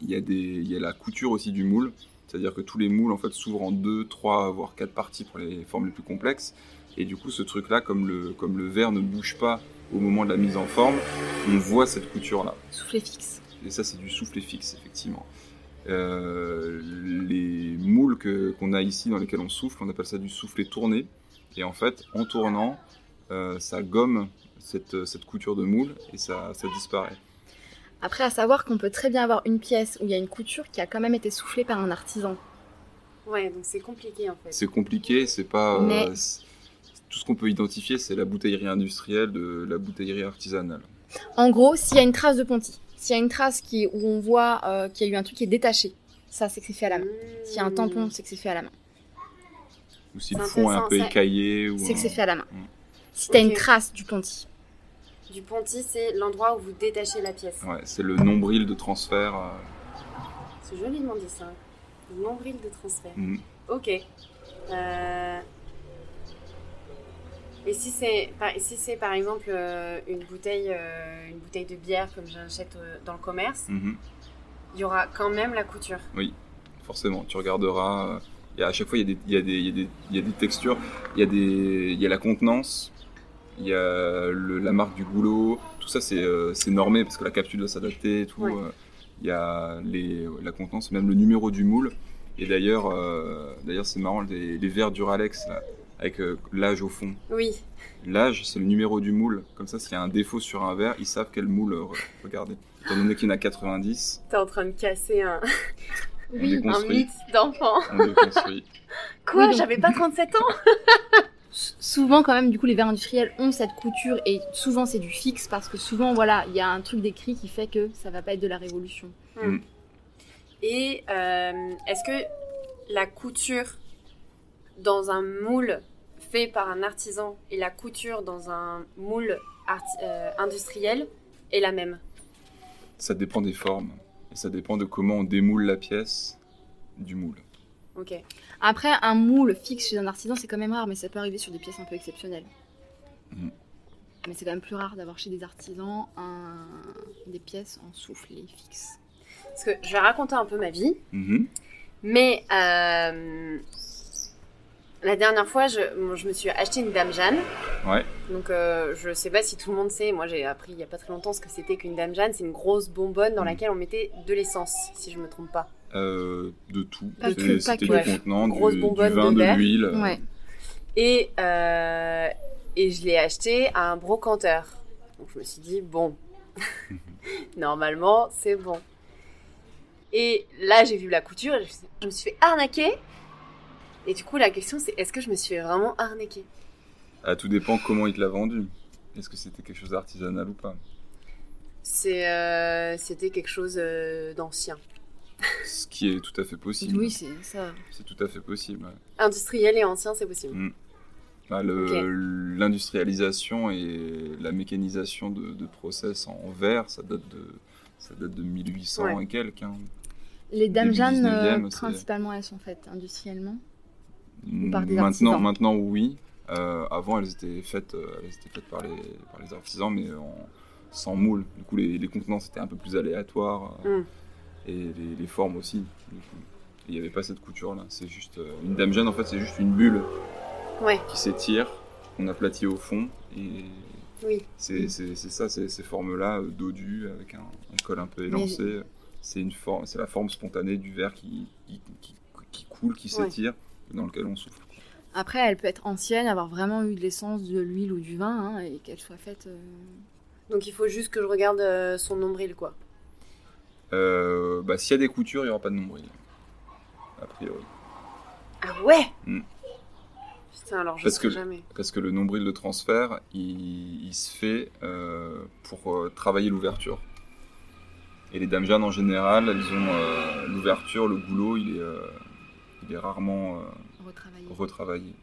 il y a, des, il y a la couture aussi du moule, c'est-à-dire que tous les moules en fait s'ouvrent en deux, trois, voire quatre parties pour les formes les plus complexes. Et du coup, ce truc-là, comme le, comme le verre ne bouge pas au moment de la mise en forme, on voit cette couture-là. Soufflet fixe. Et ça, c'est du soufflet fixe, effectivement. Euh, les moules que, qu'on a ici dans lesquels on souffle, on appelle ça du soufflet tourné. Et en fait, en tournant, euh, ça gomme cette, cette couture de moule et ça, ça disparaît. Après, à savoir qu'on peut très bien avoir une pièce où il y a une couture qui a quand même été soufflée par un artisan. Ouais, donc c'est compliqué en fait. C'est compliqué, c'est pas. euh, Mais- tout ce qu'on peut identifier, c'est la bouteillerie industrielle de la bouteillerie artisanale. En gros, s'il y a une trace de ponty, s'il y a une trace qui, où on voit euh, qu'il y a eu un truc qui est détaché, ça c'est que c'est fait à la main. S'il y a un tampon, c'est que c'est fait à la main. Ou si le fond est un peu ça- écaillé. C'est que c'est fait à la main. Si t'as Ok. une trace du ponty, Du ponty, c'est l'endroit où vous détachez la pièce. Ouais, c'est le nombril de transfert. euh, C'est joliment dit ça. Le nombril de transfert. mm. Ok. Euh, Et si c'est par... si c'est par exemple euh, une bouteille euh, une bouteille de bière comme j'achète euh, dans le commerce, Mhm. il y aura quand même la couture. Forcément, tu regarderas. à chaque fois, il y, a des, il, y y y a des textures, il y a, des, il y a la contenance, il y a le- la marque du goulot. Tout ça, c'est normé parce que la capsule doit s'adapter et tout. Ouais. Il y a les, la contenance, même le numéro du moule. Et d'ailleurs, d'ailleurs c'est marrant, les, les verres Duralex, là, avec euh, l'âge au fond. Oui. L'âge, c'est le numéro du moule. Comme ça, s'il y a un défaut sur un verre, ils savent quel moule euh, re- regarder. Étant donné qu'il y en a 90, T'es en train de casser un, Oui, un déconstruit. mythe d'enfant. On déconstruit. Quoi Oui, donc- J'avais pas 37 ans souvent quand même du coup les verres industriels ont cette couture et souvent c'est du fixe parce que souvent voilà il y a un truc d'écrit qui fait que ça va pas être de la révolution. Et euh, est-ce que la couture dans un moule fait par un artisan et la couture dans un moule euh, industriel est la même Ça dépend des formes. Et ça dépend de comment on démoule la pièce du moule. Ok. Après un moule fixe chez un artisan c'est quand même rare mais ça peut arriver sur des pièces un peu exceptionnelles. Mhm. Mais c'est quand même plus rare d'avoir chez des artisans un- des pièces en soufflet fixe. Parce que je vais raconter un peu ma vie, Mhm. mais euh, la dernière fois, je, bon, je me suis acheté une Dame Jeanne. Ouais. Donc, euh, je sais pas si tout le monde sait. Moi, j'ai appris il y a pas très longtemps ce que c'était qu'une Dame Jeanne. C'est une grosse bonbonne dans Mhm. laquelle on mettait de l'essence, si je me trompe pas. Euh, de tout. C'était du contenant, du, Grosse du bonbonne vin, de l'huile. Ouais. Et, euh, et je l'ai acheté à un brocanteur. Donc je me suis dit, bon, normalement c'est bon. Et là j'ai vu la couture et je, je me suis fait arnaquer. Et du coup la question c'est est-ce que je me suis vraiment arnaquer Ah, tout dépend comment il te l'a vendu. Est-ce que c'était quelque chose d'artisanal ou pas? C'est, euh, C'était quelque chose euh, d'ancien. Ce qui est tout à fait possible. Oui c'est ça. C'est tout à fait possible. ouais. Industriel et ancien c'est possible. Mm. Bah. L'industrialisation et la mécanisation de, de process en verre, ça date de, ça date de 1800 Ouais. et quelques. hein. Les dames Jeanne, euh, 19e, c'est- principalement, elles sont faites industriellement. Par des maintenant, artisans. maintenant, oui. Euh, avant, elles étaient faites, euh, elles étaient faites par, les, par les artisans, mais en- sans moule. Du coup, les, les contenants, c'était un peu plus aléatoire. Mm. Et les, les formes aussi. Il n'y avait pas cette couture-là. C'est juste... euh, une dame jeanne, en fait, c'est juste une bulle Ouais, qui s'étire, qu'on aplatit au fond. Et oui. c'est ça, ces formes-là, dodues, avec un, un col un peu élancé. Forme, c'est la forme spontanée du verre qui, qui, qui- qui coule, qui s'étire, dans lequel on souffle. Après, elle peut être ancienne, avoir vraiment eu de l'essence, de l'huile ou du vin, hein, et qu'elle soit faite. euh, Donc il faut juste que je regarde euh, son nombril quoi. Euh, bah, s'il y a des coutures, il n'y aura pas de nombril. A priori. Ah ouais Mm. Putain alors je Parce sais que- jamais. Parce que le nombril de transfert, il, il se fait euh, pour euh, travailler l'ouverture. Et les dames Jeanne, en général, elles ont euh, l'ouverture, le goulot, il est, euh, il est rarement euh, retravaillé.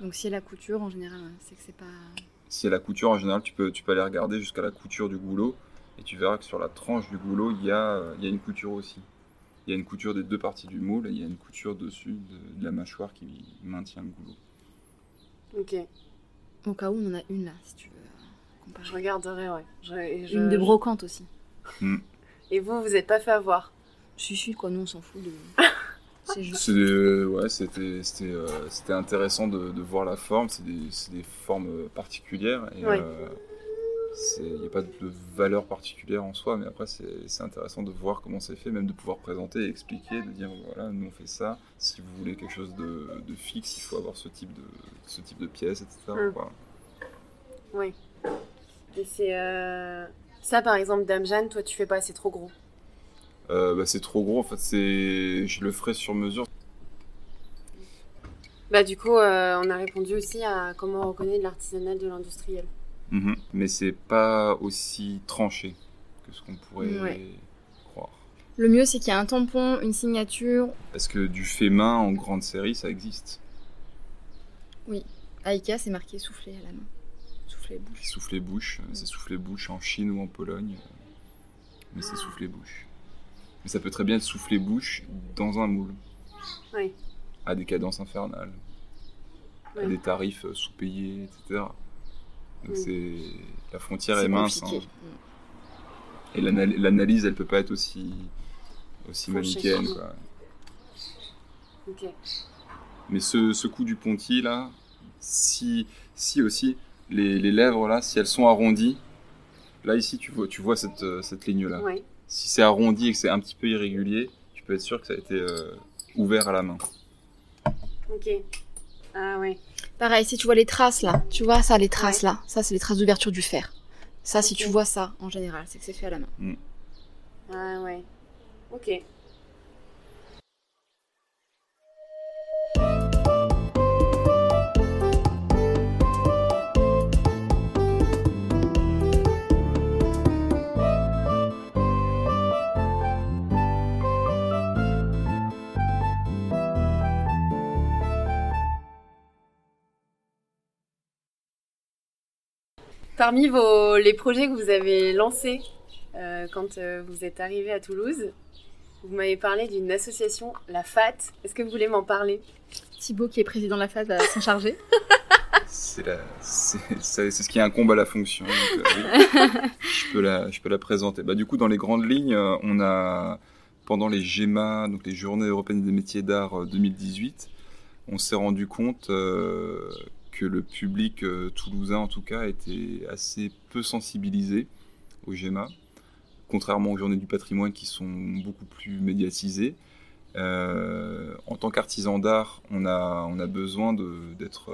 Donc, si elle a couture, en général, c'est que c'est pas. Si y a la couture, en général, tu peux, tu peux aller regarder jusqu'à la couture du goulot, et tu verras que sur la tranche du goulot, il y a, euh, il y a une couture aussi. Il y a une couture des deux parties du moule, et il y a une couture dessus de, de la mâchoire qui maintient le goulot. Ok. Au cas où, on en a une là, si tu veux. Je regarderai, ouais. Une de brocante aussi. Hmm. Et vous, vous n'êtes pas fait avoir Si, si, quoi, nous on s'en fout de. C'est. Ouais, c'était euh, c'était intéressant de, de, voir la forme. C'est des, des, formes euh, particulières. Et, euh, il n'y a pas de valeur particulière en soi, mais après c'est intéressant de voir comment c'est fait, même de pouvoir présenter et expliquer, de dire voilà, nous on fait ça, si vous voulez quelque chose de, de fixe, il faut avoir ce type de, ce type de pièce, etc. Mmh. Oui. Et c'est. Ça par exemple, Dame Jeanne, toi tu fais pas, c'est trop gros. Euh, bah, c'est trop gros. En fait, c'est, je le ferai sur mesure. Bah du coup, euh, on a répondu aussi à comment on reconnaît de l'artisanal de l'industriel. Mhm. Mais c'est pas aussi tranché que ce qu'on pourrait croire. Le mieux, c'est qu'il y a un tampon, une signature. Est-ce que du fait main en grande série, ça existe Oui. À Ikea, c'est marqué souffler à la main. Souffler bouche. Souffler bouche. C'est souffler bouche en Chine ou en Pologne. Mais c'est souffler bouche. Mais ça peut très bien être soufflé bouche dans un moule. Oui. À des cadences infernales. À des tarifs euh, sous-payés, etc. Donc c'est la frontière est, mince. Hein. Et l'analyse, elle peut pas être aussi aussi manichéenne. Quoi. Ok. Mais ce, ce, coup du ponty là, si si aussi les, les, lèvres là, si elles sont arrondies, là ici tu vois tu vois cette, euh, cette ligne là. Si c'est arrondi et que c'est un petit peu irrégulier, tu peux être sûr que ça a été euh, ouvert à la main. Ok. Ah ouais. Pareil, si tu vois les traces là, tu vois ça, les traces là, ça c'est les traces d'ouverture du fer. Ça, si tu vois ça, en général, c'est que c'est fait à la main. Mm. Ah ouais. Ok. Parmi vos, les projets que vous avez lancés euh, quand euh, vous êtes arrivé à Toulouse, vous m'avez parlé d'une association, la FAT. Est-ce que vous voulez m'en parler? Thibaut, qui est président de la FAT, va s'en charger. c'est ce qui incombe à la fonction. Euh, je, peux la, je peux la présenter. Bah, du coup, dans les grandes lignes, on a, pendant les GEMA, donc les Journées européennes des métiers d'art 2018, on s'est rendu compte que le public euh, toulousain, en tout cas, était assez peu sensibilisé au GEMA, contrairement aux journées du patrimoine qui sont beaucoup plus médiatisées. Euh, en tant qu'artisan d'art, on a, besoin d'être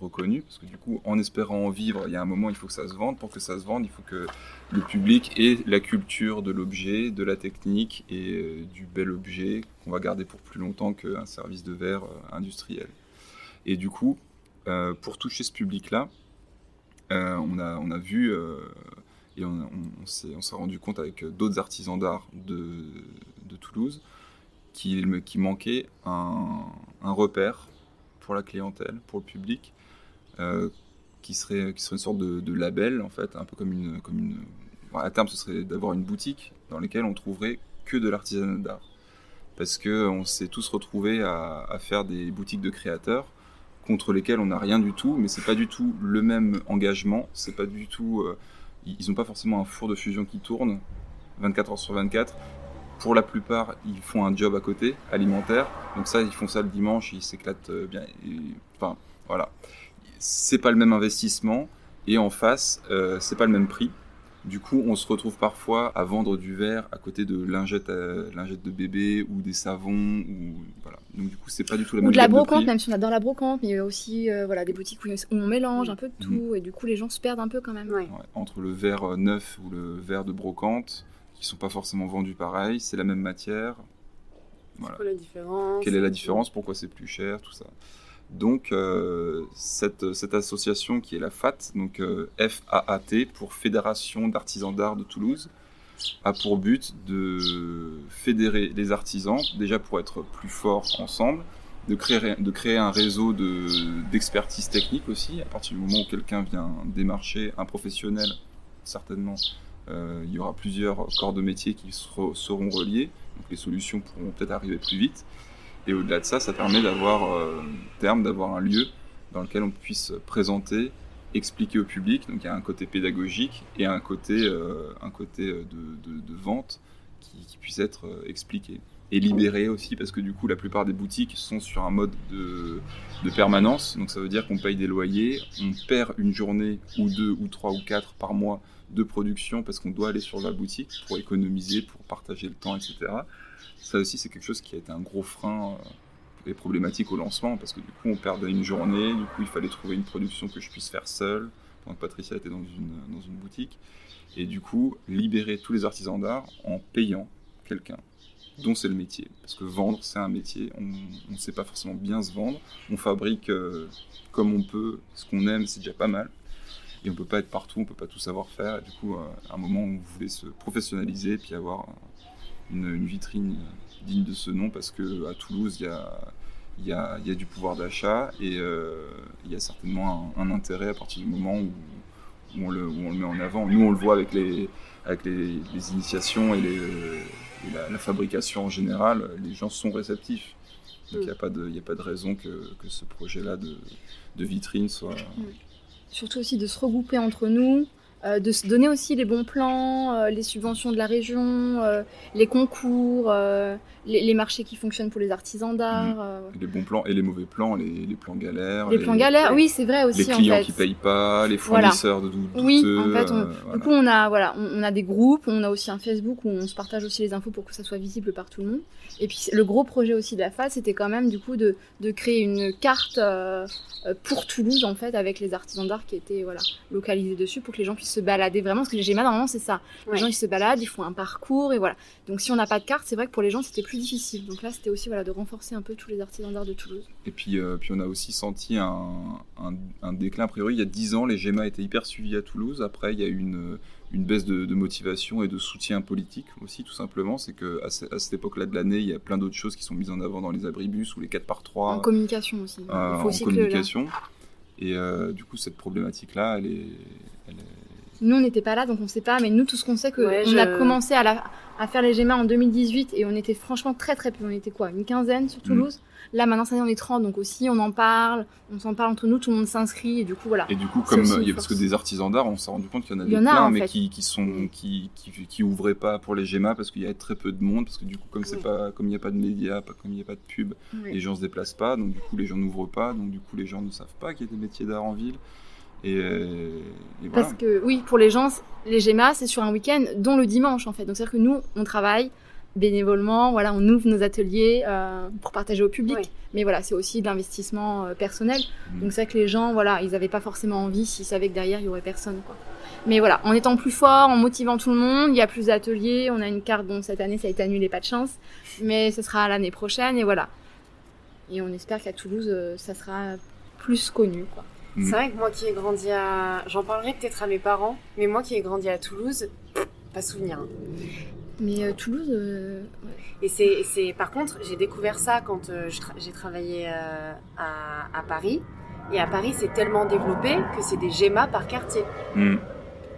reconnu, parce que du coup, en espérant en vivre, il y a un moment, il faut que ça se vende. Pour que ça se vende, il faut que le public ait la culture de l'objet, de la technique et euh, du bel objet qu'on va garder pour plus longtemps qu'un service de verre industriel. Et du coup, euh, pour toucher ce public-là, euh, on, a, on a vu euh, et on, on, s'est rendu compte avec d'autres artisans d'art de, de, Toulouse qu'il qui manquait un, un, repère pour la clientèle, pour le public, qui, serait, qui serait une sorte de, label, en fait, un peu comme une. Comme une à terme, ce serait d'avoir une boutique dans laquelle on trouverait que de l'artisanat d'art. Parce qu'on s'est tous retrouvés à, à, faire des boutiques de créateurs contre lesquels on n'a rien du tout, mais c'est pas du tout le même engagement, c'est pas du tout, euh, ils n'ont pas forcément un four de fusion qui tourne 24 heures sur 24. Pour la plupart, ils font un job à côté, alimentaire. Donc ça, ils font ça le dimanche, ils s'éclatent euh, bien. enfin, voilà. C'est pas le même investissement et en face, euh, c'est pas le même prix. Du coup, on se retrouve parfois à vendre du verre à côté de lingettes, euh, lingettes de bébé ou des savons. Ou, voilà. Donc, du coup, c'est pas du tout la même Ou de la brocante, même si on adore la brocante, mais il y a aussi euh, voilà, des boutiques où on mélange un peu de mhm. tout et du coup, les gens se perdent un peu quand même. entre le verre euh, neuf ou le verre de brocante, qui sont pas forcément vendus pareil, c'est la même matière. Voilà. la différence? Quelle est la différence? Pourquoi c'est plus cher? Tout ça. Donc euh, cette, association qui est la FAT, donc euh, F-A-A-T pour Fédération d'artisans d'art de Toulouse, a pour but de fédérer les artisans, déjà pour être plus forts ensemble, de créer, de créer un réseau d'expertise technique aussi, à partir du moment où quelqu'un vient démarcher un professionnel, certainement, euh, il y aura plusieurs corps de métier qui seront reliés, donc les solutions pourront peut-être arriver plus vite. Et au-delà de ça, ça permet d'avoir, euh, terme, d'avoir un lieu dans lequel on puisse présenter expliquer au public. Donc il y a un côté pédagogique et un côté, euh, un côté de, de, vente qui, puisse être expliqué. Et libéré aussi, parce que du coup, la plupart des boutiques sont sur un mode de, de permanence. Donc ça veut dire qu'on paye des loyers, on perd une journée ou deux ou trois ou quatre par mois de production parce qu'on doit aller sur la boutique pour économiser, pour partager le temps, etc. Ça aussi, c'est quelque chose qui a été un gros frein et problématique au lancement parce que du coup, on perdait une journée, du coup, il fallait trouver une production que je puisse faire seule pendant que Patricia était dans une, dans une boutique. Et du coup, libérer tous les artisans d'art en payant quelqu'un dont c'est le métier. Parce que vendre, c'est un métier. On ne sait pas forcément bien se vendre. On fabrique euh, comme on peut. Ce qu'on aime, c'est déjà pas mal. Et on peut pas être partout, on peut pas tout savoir faire. Et du coup, euh, à un moment, on voulait se professionnaliser et puis avoir une, vitrine digne de ce nom parce que à Toulouse, il y a, y, a, y a, du pouvoir d'achat et euh, il y a certainement un, intérêt à partir du moment où, on le, où, on le, met en avant. Nous, on le voit avec les, avec les, les initiations et, les, la, fabrication en général, les gens sont réceptifs. Donc il n'y a, pas de, a pas de raison que, que ce projet-là de, de, vitrine soit... Surtout aussi de se regrouper entre nous, euh, de se donner aussi les bons plans, euh, les subventions de la région, euh, les concours, les, marchés qui fonctionnent pour les artisans d'art. Mm. Les bons plans et les mauvais plans, les, plans galères. Les, plans galères, oui, c'est vrai aussi. Les clients qui payent pas, les fournisseurs de douteux. Oui, en fait, du coup, on a, voilà, on, a des groupes, on a aussi un Facebook où on se partage aussi les infos pour que ça soit visible par tout le monde. Et puis, le gros projet aussi de la FAD, c'était quand même, du coup, de, de créer une carte pour Toulouse, en fait, avec les artisans d'art qui étaient, voilà, localisés dessus pour que les gens puissent se balader vraiment. Parce que j'ai mal normalement, c'est ça. Les gens, ils se baladent, ils font un parcours et voilà. Donc, si on n'a pas de carte, c'est vrai que pour les gens, c'était plus difficile. Donc là, c'était aussi voilà, de renforcer un peu tous les artisans d'art de Toulouse. Et puis, euh, puis, on a aussi senti un, un, déclin. A priori, il y a 10 ans, les GEMA étaient hyper suivis à Toulouse. Après, il y a eu une, une baisse de, motivation et de soutien politique aussi, tout simplement. C'est qu'à à cette époque-là de l'année, il y a plein d'autres choses qui sont mises en avant dans les abribus ou les 4 par 3 En communication aussi. Euh, en communication. Et euh, du coup, cette problématique-là, elle est, elle est nous, on n'était pas là, donc on ne sait pas. Mais nous, tout ce qu'on sait, que on a commencé à, la, à, faire les GEMA en 2018 et on était franchement très très peu. On était quoi Une quinzaine sur mm. Toulouse? Là, maintenant, ça y est, on est 30, donc aussi, on en parle, on s'en parle entre nous, tout le monde s'inscrit, et du coup, voilà. Et du coup, comme il y a, parce que des artisans d'art, on s'est rendu compte qu'il y en avait plein, mais qui, qui, sont, qui, qui, qui, ouvraient pas pour les GEMA parce qu'il y avait très peu de monde, parce que du coup, comme c'est pas, comme il n'y a pas de médias, pas, comme il n'y a pas de pub, les gens se déplacent pas, donc du coup, les gens n'ouvrent pas, donc du coup, les gens ne savent pas qu'il y a des métiers d'art en ville. Euh, et, Parce que oui, pour les gens, les GEMA, c'est sur un week-end, dont le dimanche en fait. Donc c'est-à-dire que nous, on travaille bénévolement, voilà, on ouvre nos ateliers euh, pour partager au public. Mais voilà, c'est aussi de l'investissement euh, personnel. Mm. Donc c'est vrai que les gens, voilà, ils n'avaient pas forcément envie s'ils savaient que derrière il y aurait personne, quoi. Mais voilà, en étant plus fort, en motivant tout le monde, il y a plus d'ateliers. On a une carte, bon, cette année ça a été annulé, pas de chance, mais ce sera l'année prochaine et voilà. Et on espère qu'à Toulouse, ça sera plus connu, quoi. C'est mm. vrai que moi qui ai grandi à. J'en parlerai peut-être à mes parents, mais moi qui ai grandi à Toulouse, pas souvenir. Hein. Mais euh, Toulouse. Euh, Et c'est, c'est, par contre, j'ai découvert ça quand euh, j'ai travaillé à, à, Paris. Et à Paris, c'est tellement développé que c'est des GEMA par quartier. Mm.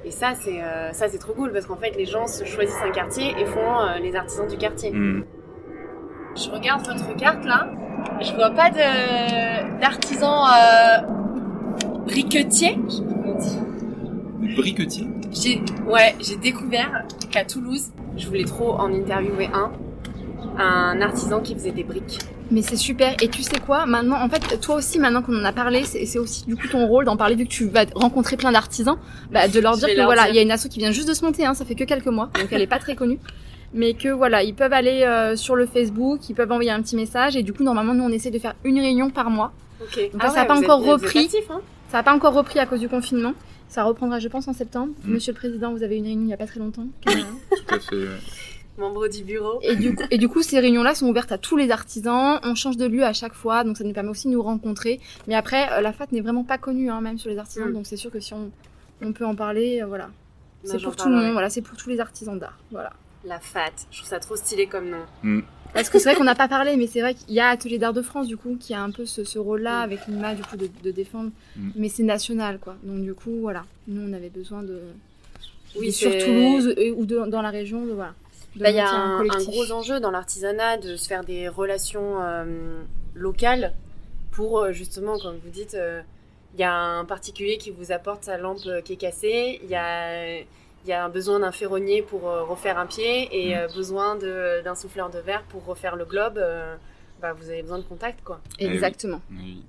Et ça, c'est ça, c'est trop cool parce qu'en fait, les gens se choisissent un quartier et font les artisans du quartier. Mm. Je regarde votre carte là. Je vois pas de d'artisans briquetier, je Briquetier J'ai, ouais, j'ai découvert qu'à Toulouse, je voulais trop en interviewer un, un artisan qui faisait des briques. Mais c'est super. Et tu sais quoi? Maintenant, en fait, toi aussi, maintenant qu'on en a parlé, c'est aussi du coup ton rôle d'en parler vu que tu vas rencontrer plein d'artisans, bah, de leur dire que voilà, il y a une asso qui vient juste de se monter, hein, ça fait que quelques mois, donc elle est pas très connue. Mais que voilà, ils peuvent aller euh, sur le Facebook, ils peuvent envoyer un petit message et du coup, normalement, nous on essaie de faire une réunion par mois. Donc ah ça n'a pas encore repris. hein ça n'a pas encore repris à cause du confinement. Ça reprendra, je pense, en septembre. Mm. Monsieur le Président, vous avez une réunion il n'y a pas très longtemps. tout à fait. Membre du bureau. Et du, coup, et du coup, ces réunions-là sont ouvertes à tous les artisans. On change de lieu à chaque fois, donc ça nous permet aussi de nous rencontrer. Mais après, euh, la FAT n'est vraiment pas connue, hein, même sur les artisans. Mm. Donc c'est sûr que si on, on peut en parler, euh, voilà. C'est pour tout le monde, voilà, c'est pour tous les artisans d'art. Voilà. La FAT, je trouve ça trop stylé comme nom. Mm. Parce que c'est vrai qu'on n'a pas parlé, mais c'est vrai qu'il y a Atelier d'Art de France, du coup, qui a un peu ce, rôle-là, avec l'image, du coup, de, défendre. Mm. Mais c'est national, quoi. Donc, du coup, voilà. Nous, on avait besoin de. Oui, sur Toulouse ou dans la région, de, voilà. Bah, il y a un, gros enjeu dans l'artisanat de se faire des relations euh, locales pour, euh, justement, comme vous dites, euh, il y a un particulier qui vous apporte sa lampe qui est cassée, il y a, il y a un besoin d'un ferronnier pour refaire un pied et Mm. besoin de- d'un souffleur de verre pour refaire le globe. euh, bah, vous avez besoin de contact, quoi. Eh oui. Exactement. Oui.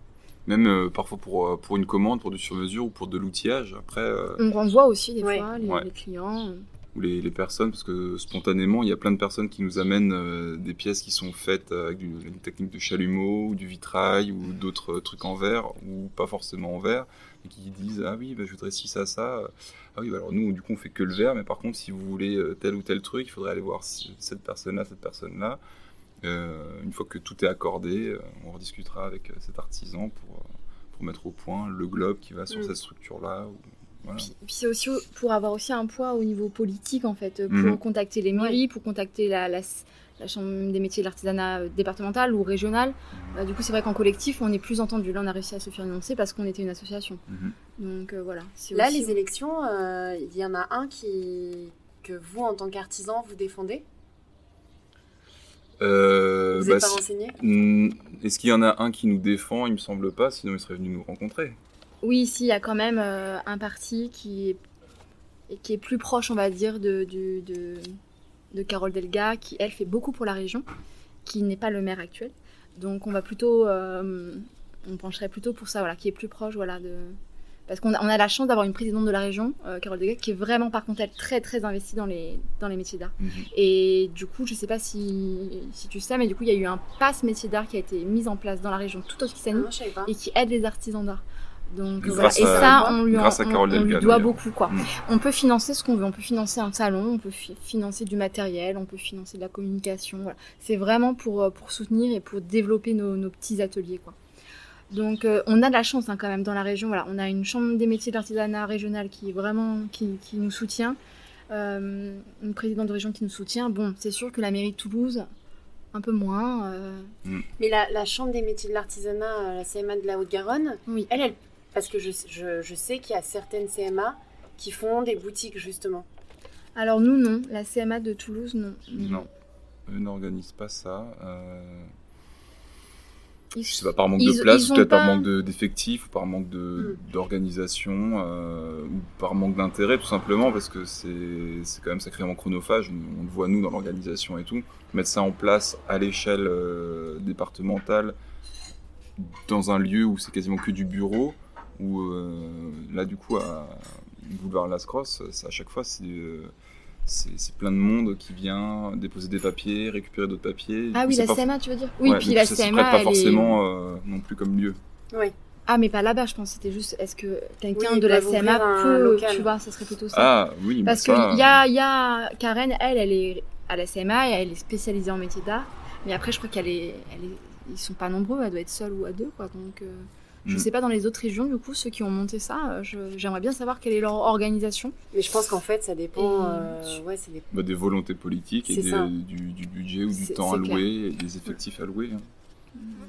Même euh, parfois pour, euh, pour une commande, pour du sur-mesure ou pour de l'outillage. Après, euh, On renvoie aussi des Ouais. fois les, Ouais. les clients. ou les, les personnes, parce que spontanément, il y a plein de personnes qui nous amènent euh, des pièces qui sont faites avec du- une technique de chalumeau, ou du vitrail, ou d'autres euh, trucs en verre, ou pas forcément en verre, et qui disent Ah oui, bah, je voudrais ci, ça, ça. Ah oui, bah, alors nous, du coup, on fait que le verre, mais par contre, si vous voulez euh, tel ou tel truc, il faudrait aller voir cette personne-là, cette personne-là. Euh, une fois que tout est accordé, euh, on rediscutera avec cet artisan pour, pour mettre au point le globe qui va sur Mm. cette structure-là. ou- voilà. Puis, puis c'est aussi au- pour avoir aussi un poids au niveau politique en fait, pour Mhm. contacter les mairies, pour contacter la, la, la chambre des métiers de l'artisanat euh, départementale ou régionale. Euh, du coup, c'est vrai qu'en collectif, on est plus entendu. Là, on a réussi à se faire énoncer parce qu'on était une association. Mhm. Donc euh, voilà. c'est Là, aussi- les élections, euh, il y en a un qui que vous, en tant qu'artisan, vous défendez. Euh, Vous bah, n'êtes pas si- renseigné Hmm, Est-ce qu'il y en a un qui nous défend? Il me semble pas, sinon il serait venu nous rencontrer. Oui, ici, il y a quand même euh, un parti qui est, qui est plus proche, on va dire, de, du- de, de Carole Delga, qui, elle, fait beaucoup pour la région, qui n'est pas le maire actuel. Donc, on va plutôt... euh, on pencherait plutôt pour ça, voilà, qui est plus proche, voilà, de... Parce qu'on a, on a la chance d'avoir une présidente de la région, euh, Carole Delga, qui est vraiment, par contre, elle, très, très investie dans les, dans les métiers d'art. Mhm. Et du coup, je sais pas si, si tu sais, mais du coup, il y a eu un pass métier d'art qui a été mis en place dans la région toute Ah, Occitanie pas. et qui aide les artisans d'art. Donc Grâce voilà. à- Et ça, on lui, en- on- doit beaucoup quoi. Mm. On peut financer ce qu'on veut. On peut financer un salon, on peut fi- financer du matériel, on peut financer de la communication. Voilà. C'est vraiment pour, euh, pour soutenir et pour développer nos, nos petits ateliers quoi. Donc euh, on a de la chance hein, quand même dans la région. Voilà, on a une chambre des métiers d'artisanat régionale qui est vraiment qui, qui nous soutient, euh, une présidente de région qui nous soutient. Bon, c'est sûr que la mairie de Toulouse un peu moins. euh, Mais la, la Chambre des métiers de l'artisanat, la CMA de la Haute-Garonne, oui. elle, elle, parce que je, je, je sais qu'il y a certaines CMA qui font des boutiques justement. Alors nous non, la CMA de Toulouse non. Non, eux n'organisent pas ça. euh, Ils- je sais pas, par manque Ils- de place, peut-être par manque de- d'effectifs, ou par manque de- d'organisation, euh, ou par manque d'intérêt, tout simplement, parce que c'est c'est quand même sacrément chronophage. On le voit, nous, dans l'organisation et tout. Mettre ça en place à l'échelle euh, départementale, dans un lieu où c'est quasiment que du bureau, où euh, là, du coup, à Boulevard Las Crosses, ça, à chaque fois, c'est. euh, c'est plein de monde qui vient déposer des papiers, récupérer d'autres papiers. Ah oui, la CMA, tu veux dire? Oui, Ouais, puis la coup, ça CMA, prête pas elle est... forcément euh, non plus comme lieu. Oui. Ah, mais pas là-bas, je pense. C'était juste, est-ce que quelqu'un Oui, de la CMA peut, local. tu vois, ça serait plutôt ça. Ah oui, Parce ça, qu'il y a, il y a Karen, elle, elle est à la CMA et elle est spécialisée en métier d'art. Mais après, je crois qu'elle est, elle est, ils sont pas nombreux, elle doit être seule ou à deux, quoi. Donc, euh, je Mm. sais pas dans les autres régions, du coup, ceux qui ont monté ça, euh, j'aimerais bien savoir quelle est leur organisation. Mais je pense qu'en fait, ça dépend. Et- euh, ouais, c'est des- bah, des volontés politiques et des- du, du budget ou du temps alloué et des effectifs alloués. hein.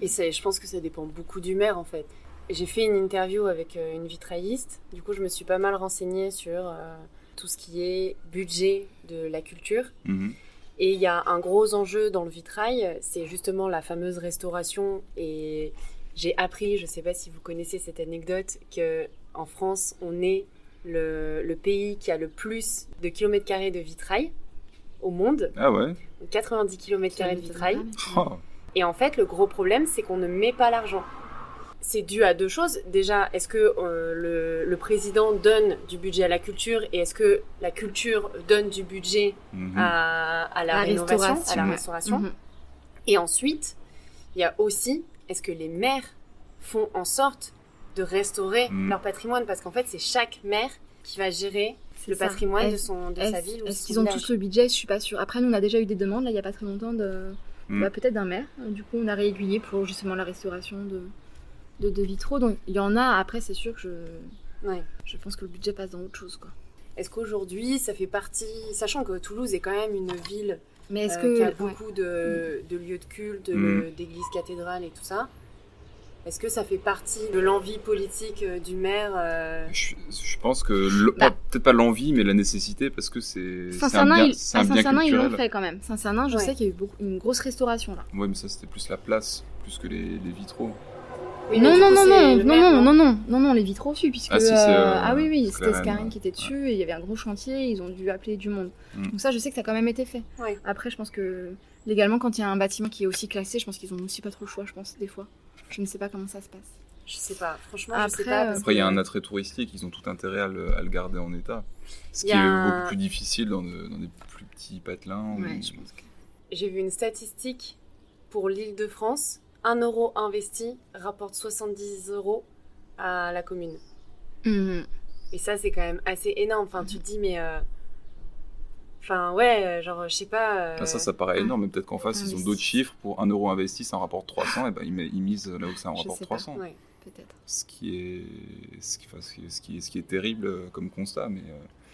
Et je pense que ça dépend beaucoup du maire en fait. J'ai fait une interview avec euh, une vitrailliste. Du coup, je me suis pas mal renseignée sur euh, tout ce qui est budget de la culture. Mhm. Et il y a un gros enjeu dans le vitrail, c'est justement la fameuse restauration. Et j'ai appris, je ne sais pas si vous connaissez cette anecdote, que en France, on est le, le pays qui a le plus de kilomètres carrés de vitrail au monde, Ah ouais 90 kilomètres carrés de vitrail. Oh. Et en fait, le gros problème, c'est qu'on ne met pas l'argent. C'est dû à deux choses. Déjà, est-ce que euh, le, le président donne du budget à la culture et est-ce que la culture donne du budget Mhm. à, à la, La rénovation, à la restauration, restauration Mhm. Et ensuite, il y a aussi, est-ce que les maires font en sorte de restaurer Mhm. leur patrimoine? Parce qu'en fait, c'est chaque maire qui va gérer le ça. patrimoine de, son, de sa ville est-ce qu'ils ont tous le budget? Je suis pas sûre. Après, nous, on a déjà eu des demandes, là, il y a pas très longtemps, de, Mm. bah, peut-être d'un maire. Du coup, on a réaiguillé pour justement la restauration de, de, de vitraux. Donc, il y en a. Après, c'est sûr que je, Ouais. je pense que le budget passe dans autre chose, quoi. Est-ce qu'aujourd'hui, ça fait partie, sachant que Toulouse est quand même une ville Mais est-ce euh, que qui a ouais. beaucoup de, de lieux de culte, de- Mm. d'églises cathédrales et tout ça, est-ce que ça fait partie de l'envie politique euh, du maire euh, Je, je pense que Bah. peut-être pas l'envie, mais la nécessité, parce que c'est c'est un Saint-Cernin, bien, à un bien Saint-Cernin, ils l'ont culturel. fait quand même. Saint-Cernin, je Ouais. sais qu'il y a eu beaucoup, une grosse restauration là. Ouais, mais ça c'était plus la place, plus que les, les vitraux. Non, non, non, non, non, non, non, non, non, non, les vitraux aussi, puisque Ah, si, c'est, euh, ah oui, oui, c'était Scarine qui était dessus et il y avait un gros chantier, ils ont dû appeler du monde. Mm. Donc ça, je sais que ça a quand même été fait. Ouais. Après, je pense que légalement, quand il y a un bâtiment qui est aussi classé, je pense qu'ils ont aussi pas trop le choix, je pense, des fois. Je ne sais pas comment ça se passe. Je sais pas, franchement, je sais Après, pas. parce Après, il y a un attrait touristique, ils ont tout intérêt à le, à le garder en état. Ce qui y a est un- beaucoup plus difficile dans, de- dans des plus petits patelins. Ouais, où- je pense que. J'ai vu une statistique pour l'île de France. 1 euro investi rapporte 70 euros à la commune. Mhm. Et ça, c'est quand même assez énorme. Enfin, tu te dis, mais. euh, Enfin, ouais, genre, je sais pas. euh, Ah, ça, ça paraît énorme, mais peut-être qu'en face, ils ont d'autres chiffres. Pour 1 euro investi, ça en rapporte 300, et ben ils, misent là où ça en rapporte sais pas. 300. Ouais. Peut-être. Ce qui est, ce qui, enfin, ce qui est, ce qui est, ce qui est terrible euh, comme constat, mais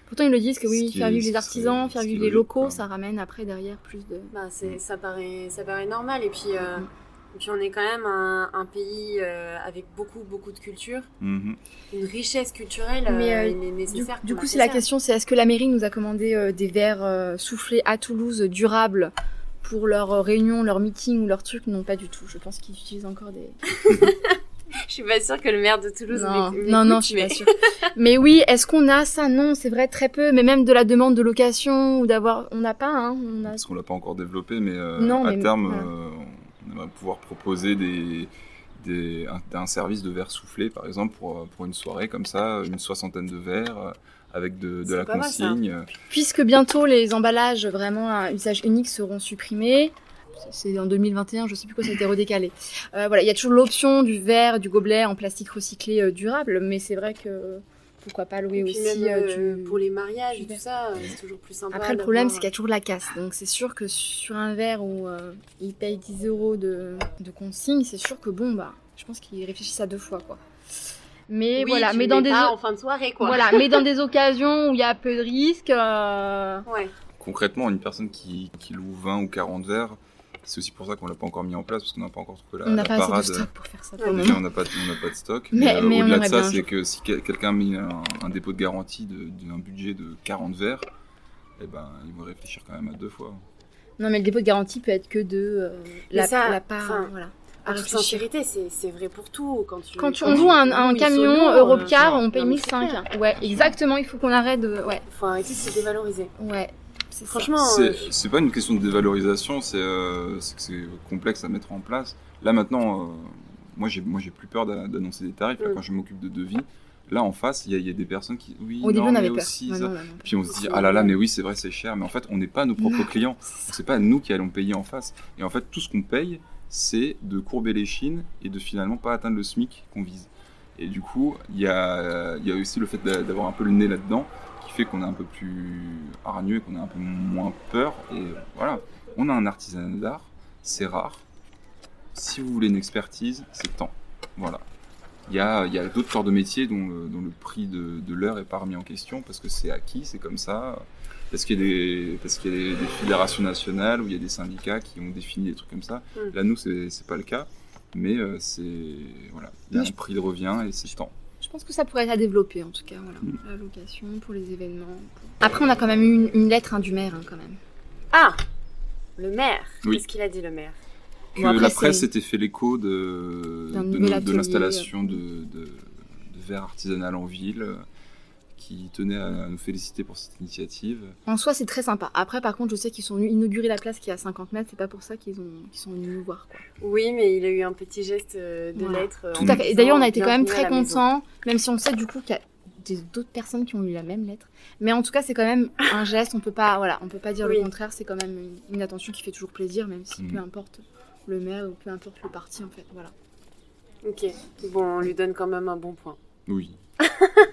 Pourtant, ils le disent que oui, faire est- vivre les artisans, faire vivre les logique, locaux, quoi. ça ramène après derrière plus de. Bah, c'est, ça, paraît, ça paraît normal. Et puis, euh, Mm. Et puis on est quand même un, un pays euh, avec beaucoup, beaucoup de culture. mhm. Une richesse culturelle, Mais, euh, euh, il est Du, nécessaire. du coup, c'est la question, c'est est-ce que la mairie nous a commandé euh, des verres euh, soufflés à Toulouse durables pour leurs euh, réunions, leurs meetings ou leurs trucs Non, pas du tout. Je pense qu'ils utilisent encore des. Je suis pas sûre que le maire de Toulouse Non, non, non, je suis mais- pas sûre. Mais oui, est-ce qu'on a ça? Non, c'est vrai, très peu. Mais même de la demande de location ou d'avoir. On n'a pas, hein. On a... parce qu'on l'a pas encore développé, mais euh, Non, à mais- terme, voilà. euh, on aimerait pouvoir proposer des, des, un, un service de verre soufflé, par exemple, pour, euh, pour une soirée comme ça, une soixantaine de verres, euh, avec de, la mal, consigne. Puisque bientôt les emballages vraiment à usage unique seront supprimés. C'est en 2021, je sais plus quoi, ça a été redécalé. Euh, voilà, il y a toujours l'option du verre, du gobelet en plastique recyclé euh, durable, mais c'est vrai que pourquoi pas louer aussi même, euh, euh, du. pour les mariages et tout ça, euh, c'est toujours plus sympa. Après, le problème, c'est qu'il y a toujours de la casse. Donc, c'est sûr que sur un verre où euh, ils payent 10 euros de, de consigne, c'est sûr que bon, bah, je pense qu'ils réfléchissent à deux fois, quoi. Mais Oui, voilà, tu mais dans des pas o- en fin de soirée, quoi. voilà, mais dans des occasions où il y a peu de risques, euh, Ouais. Concrètement, une personne qui, qui loue 20 ou 40 verres, c'est aussi pour ça qu'on l'a pas encore mis en place, parce qu'on n'a pas encore trouvé la, on n'a la pas assez de stock pour faire ça pour Déjà, on n'a pas, on n'a pas de stock. Mais- euh, mais au-delà de ça, c'est que si quel- quelqu'un met un, un dépôt de garantie d'un budget de 40 verres, eh ben, il vont réfléchir quand même à deux fois. Non, mais le dépôt de garantie peut être que de euh, Mais la, ça, la part, enfin, voilà. En À toute réfléchir. sincérité, c'est c'est vrai pour tout. Quand, tu, Quand tu- quand on loue un, camion solo, Europcar, euh, on paye non, mais c'est 1005. clair. Ouais, exactement, il faut qu'on arrête de. Ouais, Faut arrêter de se dévaloriser. ouais. Franchement, C'est euh, c'est pas une question de dévalorisation, c'est euh, c'est que c'est complexe à mettre en place. Là maintenant, euh, moi j'ai moi j'ai plus peur d'a- d'annoncer des tarifs là, Mm. quand je m'occupe de devis. Là en face, il y, a- il y a des personnes qui oui, Au début, non, on avait mais peur. aussi Ouais, ça. non, non, non. Puis on se dit ah là là, mais oui c'est vrai c'est cher, mais en fait on n'est pas nos propres clients. C'est pas nous qui allons payer en face. Et en fait tout ce qu'on paye, c'est de courber les chines et de finalement pas atteindre le SMIC qu'on vise. Et du coup, il y a, il y a aussi le fait d'a- d'avoir un peu le nez là-dedans fait qu'on est un peu plus hargneux, et qu'on a un peu moins peur. Et voilà, on a un artisanat d'art, c'est rare. Si vous voulez une expertise, c'est temps. Voilà. Il y a, a d'autres corps de métier dont le, dont le prix de, de l'heure est pas remis en question parce que c'est acquis, c'est comme ça. Parce qu'il y a, des, parce qu'il y a des, des fédérations nationales où il y a des syndicats qui ont défini des trucs comme ça. Mm. Là, nous, c'est, pas le cas. Mais euh, c'est. Voilà. Il y a un prix de revient et c'est temps. Je pense que ça pourrait être à développer en tout cas, voilà. Mm. La location pour les événements. Après, on a quand même eu une, une lettre hein, du maire, hein, quand même. Ah Le maire Oui. Qu'est-ce qu'il a dit, le maire? Que Bon, après, la presse s'était fait l'écho de, l'installation de, de, de verre artisanal en ville, euh, qui tenait à nous féliciter pour cette initiative. En soi, c'est très sympa. Après, par contre, je sais qu'ils sont venus inaugurer la place qui est à 50 mètres. C'est pas pour ça qu'ils ont, qu'ils sont venus nous voir. Quoi. Oui, mais il a eu un petit geste euh, de Voilà. lettre. euh, Tout à fait. D'ailleurs, on a été quand même très contents, même si on sait du coup qu'il y a d'autres personnes qui ont eu la même lettre. Mais en tout cas, c'est quand même un geste. On peut pas, voilà, on peut pas dire Oui. le contraire. C'est quand même une, une attention qui fait toujours plaisir, même si peu importe le maire ou peu importe le parti, en fait. Voilà. Ok. Bon, on lui donne quand même un bon point. Oui.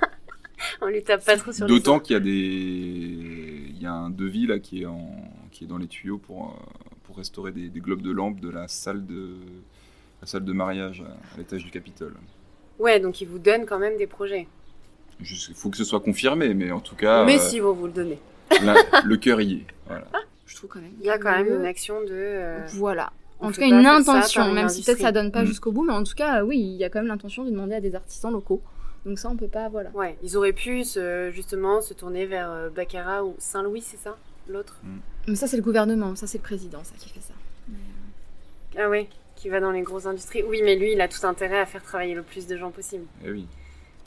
On lui tape pas trop sur D'autant qu'il y a des, il y a un devis là qui est en, qui est dans les tuyaux pour euh, pour restaurer des, des globes de lampe de la salle de la salle de mariage à, à l'étage du Capitole. Ouais, donc il vous donne quand même des projets. Il faut que ce soit confirmé, mais en tout cas, mais euh, si, vont vous le donner. là, le cœur y est. Voilà. Je trouve quand même. Il y a quand même une action de... euh, Voilà. on En tout cas, une ça intention, même si peut-être ça donne pas Mm. jusqu'au bout, mais en tout cas, oui, il y a quand même l'intention de demander à des artisans locaux. Donc ça, on peut pas, voilà. Ouais, ils auraient pu se- justement se tourner vers euh, Baccarat ou Saint-Louis, c'est ça? L'autre? Mais ça, c'est le gouvernement, ça, c'est le président, ça, qui fait ça. Ah ouais. qui va dans les grosses industries. Oui, mais lui, il a tout intérêt à faire travailler le plus de gens possible. Eh oui.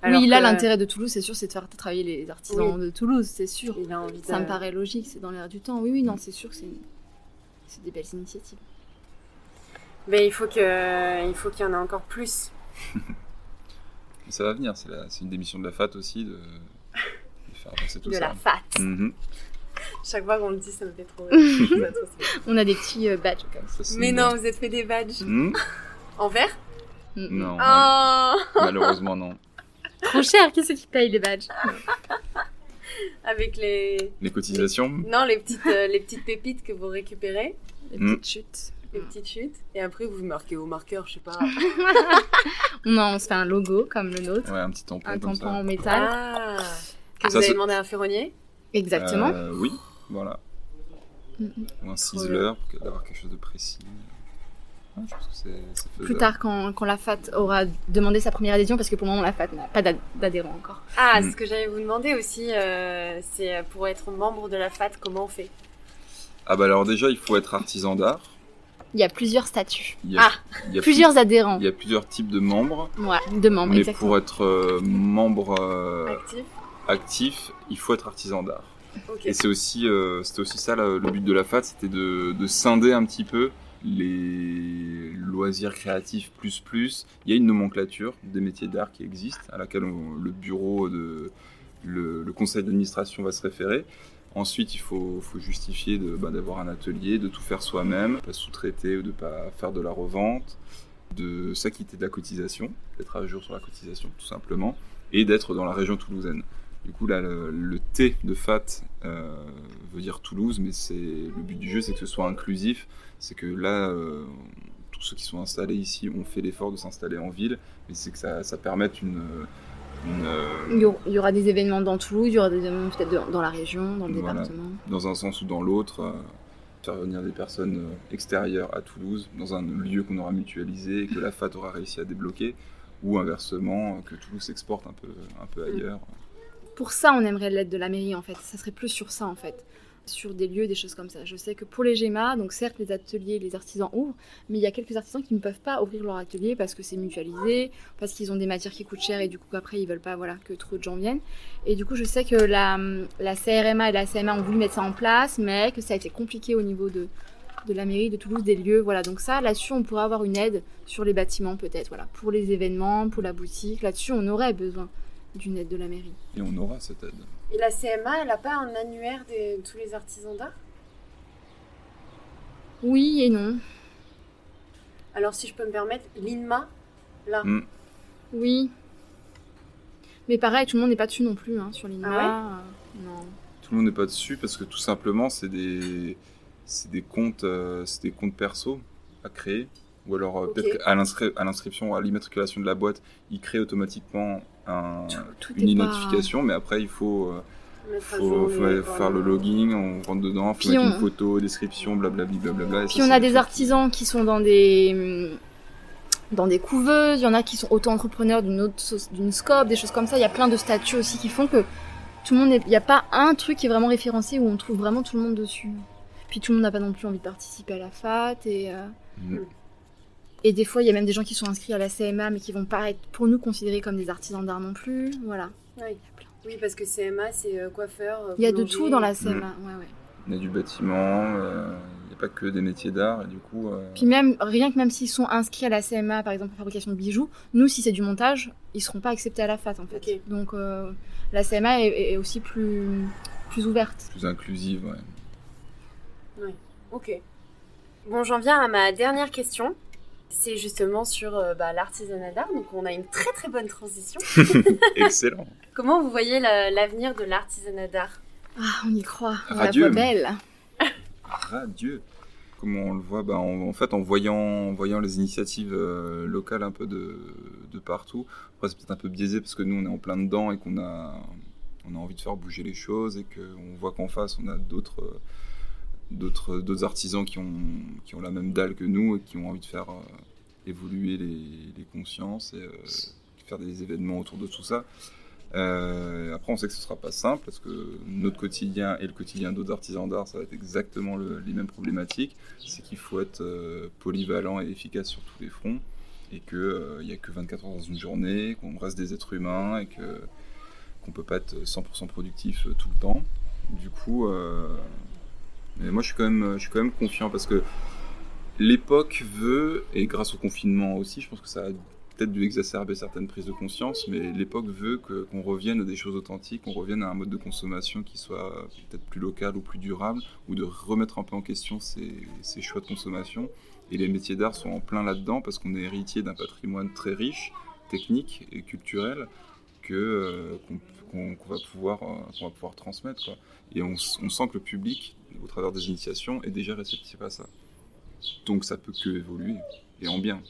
oui, là, l'intérêt de Toulouse, c'est sûr, c'est de faire travailler les artisans de Toulouse, c'est sûr. Il a envie Ça me paraît logique, c'est dans l'air du temps. Oui, oui, non, c'est sûr que c'est des belles initiatives. Mais il faut que, il faut qu'il y en ait encore plus. ça va venir, c'est une des missions de la FAT aussi de, faire avancer tout ça. De la FAT. Mhm. Chaque fois qu'on le dit, ça me fait trop On a des petits euh, badges comme ça. Mais non, vous êtes fait des badges. Hmm en vert Non. Oh malheureusement, non. Trop cher, qui c'est qui paye les badges? Avec les... Les cotisations? Non, les petites, euh, les petites pépites que vous récupérez. Les petites chutes. Les petites chutes. Et après, vous marquez au marqueur, je sais pas. non, on se fait un logo comme le nôtre. Ouais, un petit tampon. Un tampon en métal. Ah, que vous avez demandé à un ferronnier Exactement. Euh, oui, voilà. Ou un ciseleur pour avoir quelque chose de précis. je pense que Plus tard, quand, quand, la FAT aura demandé sa première adhésion, parce que pour le moment, la FAT n'a pas d'adhérent encore. Ah, mm. ce que j'allais vous demander aussi, euh, c'est pour être membre de la FAT, comment on fait? Ah, bah alors déjà, il faut être artisan d'art. Il y a plusieurs statuts. Il y a, ah, il y a plusieurs adhérents. Il y a plusieurs types de membres. Ouais, de membres, Mais pour être euh, membre actif actif, il faut être artisan d'art. Et c'est aussi, euh, c'était aussi ça le but de la FAT, c'était de, scinder un petit peu les loisirs créatifs plus plus. Il y a une nomenclature des métiers d'art qui existe, à laquelle le bureau de le, conseil d'administration va se référer. Ensuite, il faut, justifier bah, d'avoir un atelier, de tout faire soi-même, pas sous-traiter ou de pas faire de la revente, de s'acquitter de la cotisation, d'être à jour sur la cotisation tout simplement, et d'être dans la région toulousaine. Du coup, là, le, T de FAT euh, veut dire Toulouse, mais c'est le but du jeu, c'est que ce soit inclusif. C'est que là, euh, tous ceux qui sont installés ici ont fait l'effort de s'installer en ville, mais c'est que ça, permette une, il y aura des événements dans Toulouse, il y aura des événements peut-être dans la région, dans le département. Dans un sens ou dans l'autre, faire venir des personnes extérieures à Toulouse, dans un lieu qu'on aura mutualisé et que la FAT aura réussi à débloquer, ou inversement, que Toulouse s'exporte un peu, un peu ailleurs pour ça, on aimerait l'aide de la mairie, en fait. Ça serait plus sur ça, en fait. Sur des lieux, des choses comme ça. Je sais que pour les GEMA, donc certes, les ateliers, les artisans ouvrent, mais il y a quelques artisans qui ne peuvent pas ouvrir leur atelier parce que c'est mutualisé, parce qu'ils ont des matières qui coûtent cher et du coup, après, ils veulent pas voilà, que trop de gens viennent. Et du coup, je sais que la, la CRMA et la CMA ont voulu mettre ça en place, mais que ça a été compliqué au niveau de, de la mairie de Toulouse, des lieux, voilà. Donc ça, là-dessus, on pourrait avoir une aide sur les bâtiments peut-être, voilà, pour les événements, pour la boutique. Là-dessus, on aurait besoin d'une aide de la mairie. Et on aura cette aide. Et la CMA, elle n'a pas un annuaire de tous les artisans d'art? Oui et non. Alors si je peux me permettre, l'INMA, là hmm. Oui. Mais pareil, tout le monde n'est pas dessus non plus, hein, sur l'INMA. Ah non. Tout le monde n'est pas dessus parce que tout simplement, c'est des, des comptes, euh, c'est des comptes perso à créer. Ou alors euh, peut-être qu'à l'inscription, à l'immatriculation de la boîte, il crée automatiquement une identification, mais après il faut, euh, faut, faire le login, on rentre dedans, faut mettre une photo, description, blablabla. Bla, Puis on a des artisans qui sont dans des dans des couveuses, il y en a qui sont auto-entrepreneurs d'une autre d'une scope, des choses comme ça. Il y a plein de statuts aussi qui font que tout le monde, il n'y a pas un truc qui est vraiment référencé où on trouve vraiment tout le monde dessus. Puis tout le monde n'a pas non plus envie de participer à la FAT et euh, mm. Et des fois, il y a même des gens qui sont inscrits à la CMA, mais qui vont pas être pour nous considérés comme des artisans d'art non plus. Voilà. Oui, oui parce que CMA, c'est euh, coiffeur. Il y a de tout dans la CMA. Mm. Ouais, ouais. Il y a du bâtiment, euh, il n'y a pas que des métiers d'art, et du coup. Euh, Puis même, rien que même s'ils sont inscrits à la CMA, par exemple, en fabrication de bijoux, nous, si c'est du montage, ils seront pas acceptés à la FAT, en fait. Donc, la CMA est, est, aussi plus, plus ouverte. Plus inclusive, ouais. Oui, ok. Bon, j'en viens à ma dernière question c'est justement sur euh, bah, l'artisanat d'art. Donc on a une très très bonne transition. Excellent. Comment vous voyez l'avenir de l'artisanat d'art? Ah, on y croit. On Radieux. la voit belle. Radieux. Comment on le voit bah, en, fait, en voyant, voyant les initiatives euh, locales un peu de, de partout. Après, c'est peut-être un peu biaisé parce que nous, on est en plein dedans et qu'on a, on a envie de faire bouger les choses et qu'on voit qu'en face, on a d'autres d'autres artisans qui ont qui ont la même dalle que nous et qui ont envie de faire euh, évoluer les, consciences et euh, faire des événements autour de tout ça. Euh, après, on sait que ce sera pas simple parce que notre quotidien et le quotidien d'autres artisans d'art, ça va être exactement les mêmes problématiques. C'est qu'il faut être euh, polyvalent et efficace sur tous les fronts et qu'il n'y a que 24 heures dans une journée, qu'on reste des êtres humains et que qu'on peut pas être 100% productif tout le temps. Du coup, mais moi je suis quand même, je suis quand même confiant parce que l'époque veut, et grâce au confinement aussi, je pense que ça a peut-être dû exacerber certaines prises de conscience, mais l'époque veut qu'on revienne à des choses authentiques, qu'on revienne à un mode de consommation qui soit peut-être plus local ou plus durable, ou de remettre un peu en question ces, choix de consommation. Et les métiers d'art sont en plein là-dedans parce qu'on est héritier d'un patrimoine très riche, technique et culturel, que euh, qu'on va pouvoir euh, va pouvoir transmettre. Et on, sent que le public, au travers des initiations, est déjà réceptif à ça. Donc ça peut que évoluer, et en bien.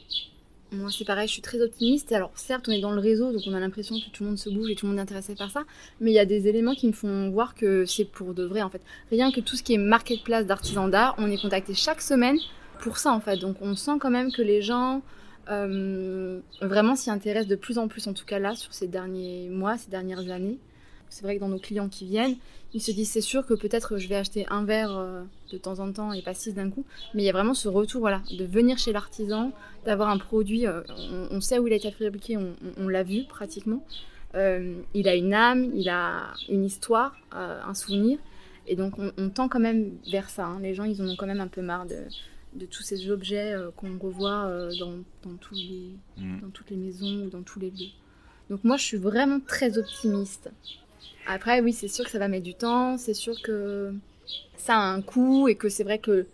Moi, c'est pareil, je suis très optimiste. Alors, certes, on est dans le réseau, donc on a l'impression que tout le monde se bouge et tout le monde est intéressé par ça. Mais il y a des éléments qui me font voir que c'est pour de vrai, en fait. Rien que tout ce qui est marketplace d'artisans d'art, on est contacté chaque semaine pour ça, en fait. Donc, on sent quand même que les gens euh, vraiment s'y intéressent de plus en plus, en tout cas là, sur ces derniers mois, ces dernières années. C'est vrai que dans nos clients qui viennent, ils se disent c'est sûr que peut-être je vais acheter un verre euh, de temps en temps et pas six d'un coup. Mais il y a vraiment ce retour, voilà, de venir chez l'artisan, d'avoir un produit, euh, on, sait où il a été fabriqué, on, l'a vu pratiquement. Euh, il a une âme, il a une histoire, un souvenir. Et donc on, tend quand même vers ça. Hein. Les gens, ils en ont quand même un peu marre de, de tous ces objets qu'on revoit dans, dans, tous les, mmh. dans toutes les maisons ou dans tous les lieux. Donc moi, je suis vraiment très optimiste. Après, oui, c'est sûr que ça va mettre du temps, c'est sûr que ça a un coût et que c'est vrai que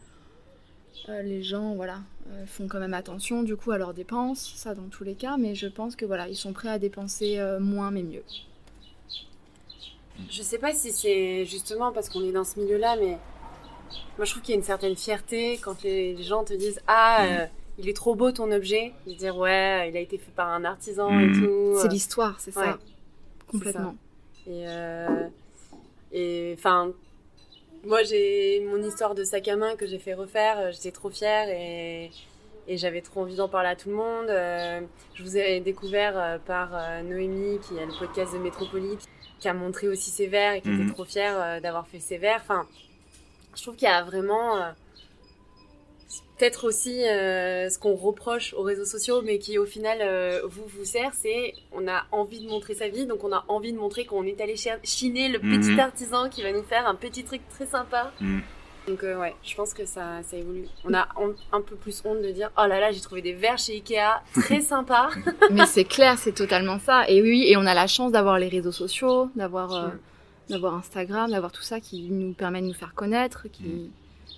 euh, les gens, voilà, euh, font quand même attention du coup à leurs dépenses, ça dans tous les cas, mais je pense que voilà, ils sont prêts à dépenser euh, moins mais mieux. Je sais pas si c'est justement parce qu'on est dans ce milieu-là, mais moi je trouve qu'il y a une certaine fierté quand les gens te disent ah mm. il est trop beau ton objet, de dire ouais il a été fait par un artisan et mm. tout. C'est l'histoire, c'est ça, complètement. Et euh, et enfin, moi j'ai mon histoire de sac à main que j'ai fait refaire. Euh, j'étais trop fière et et j'avais trop envie d'en parler à tout le monde. Euh, je vous ai découvert par Noémie, qui a le podcast de Métropolite, qui a montré aussi ses verres et qui était mhm. trop fière d'avoir fait ses verres. Enfin, je trouve qu'il y a vraiment peut-être aussi euh, ce qu'on reproche aux réseaux sociaux, mais qui au final euh, vous vous sert, c'est on a envie de montrer sa vie, donc on a envie de montrer qu'on est allé chiner le petit mhm. artisan qui va nous faire un petit truc très sympa. Mhm. Donc euh, ouais, je pense que ça, ça évolue. On a un peu plus honte de dire oh là là j'ai trouvé des verres chez Ikea très sympas. mais c'est clair, c'est totalement ça. Et oui, et on a la chance d'avoir les réseaux sociaux, d'avoir d'avoir Instagram, d'avoir tout ça qui nous permet de nous faire connaître, qui mhm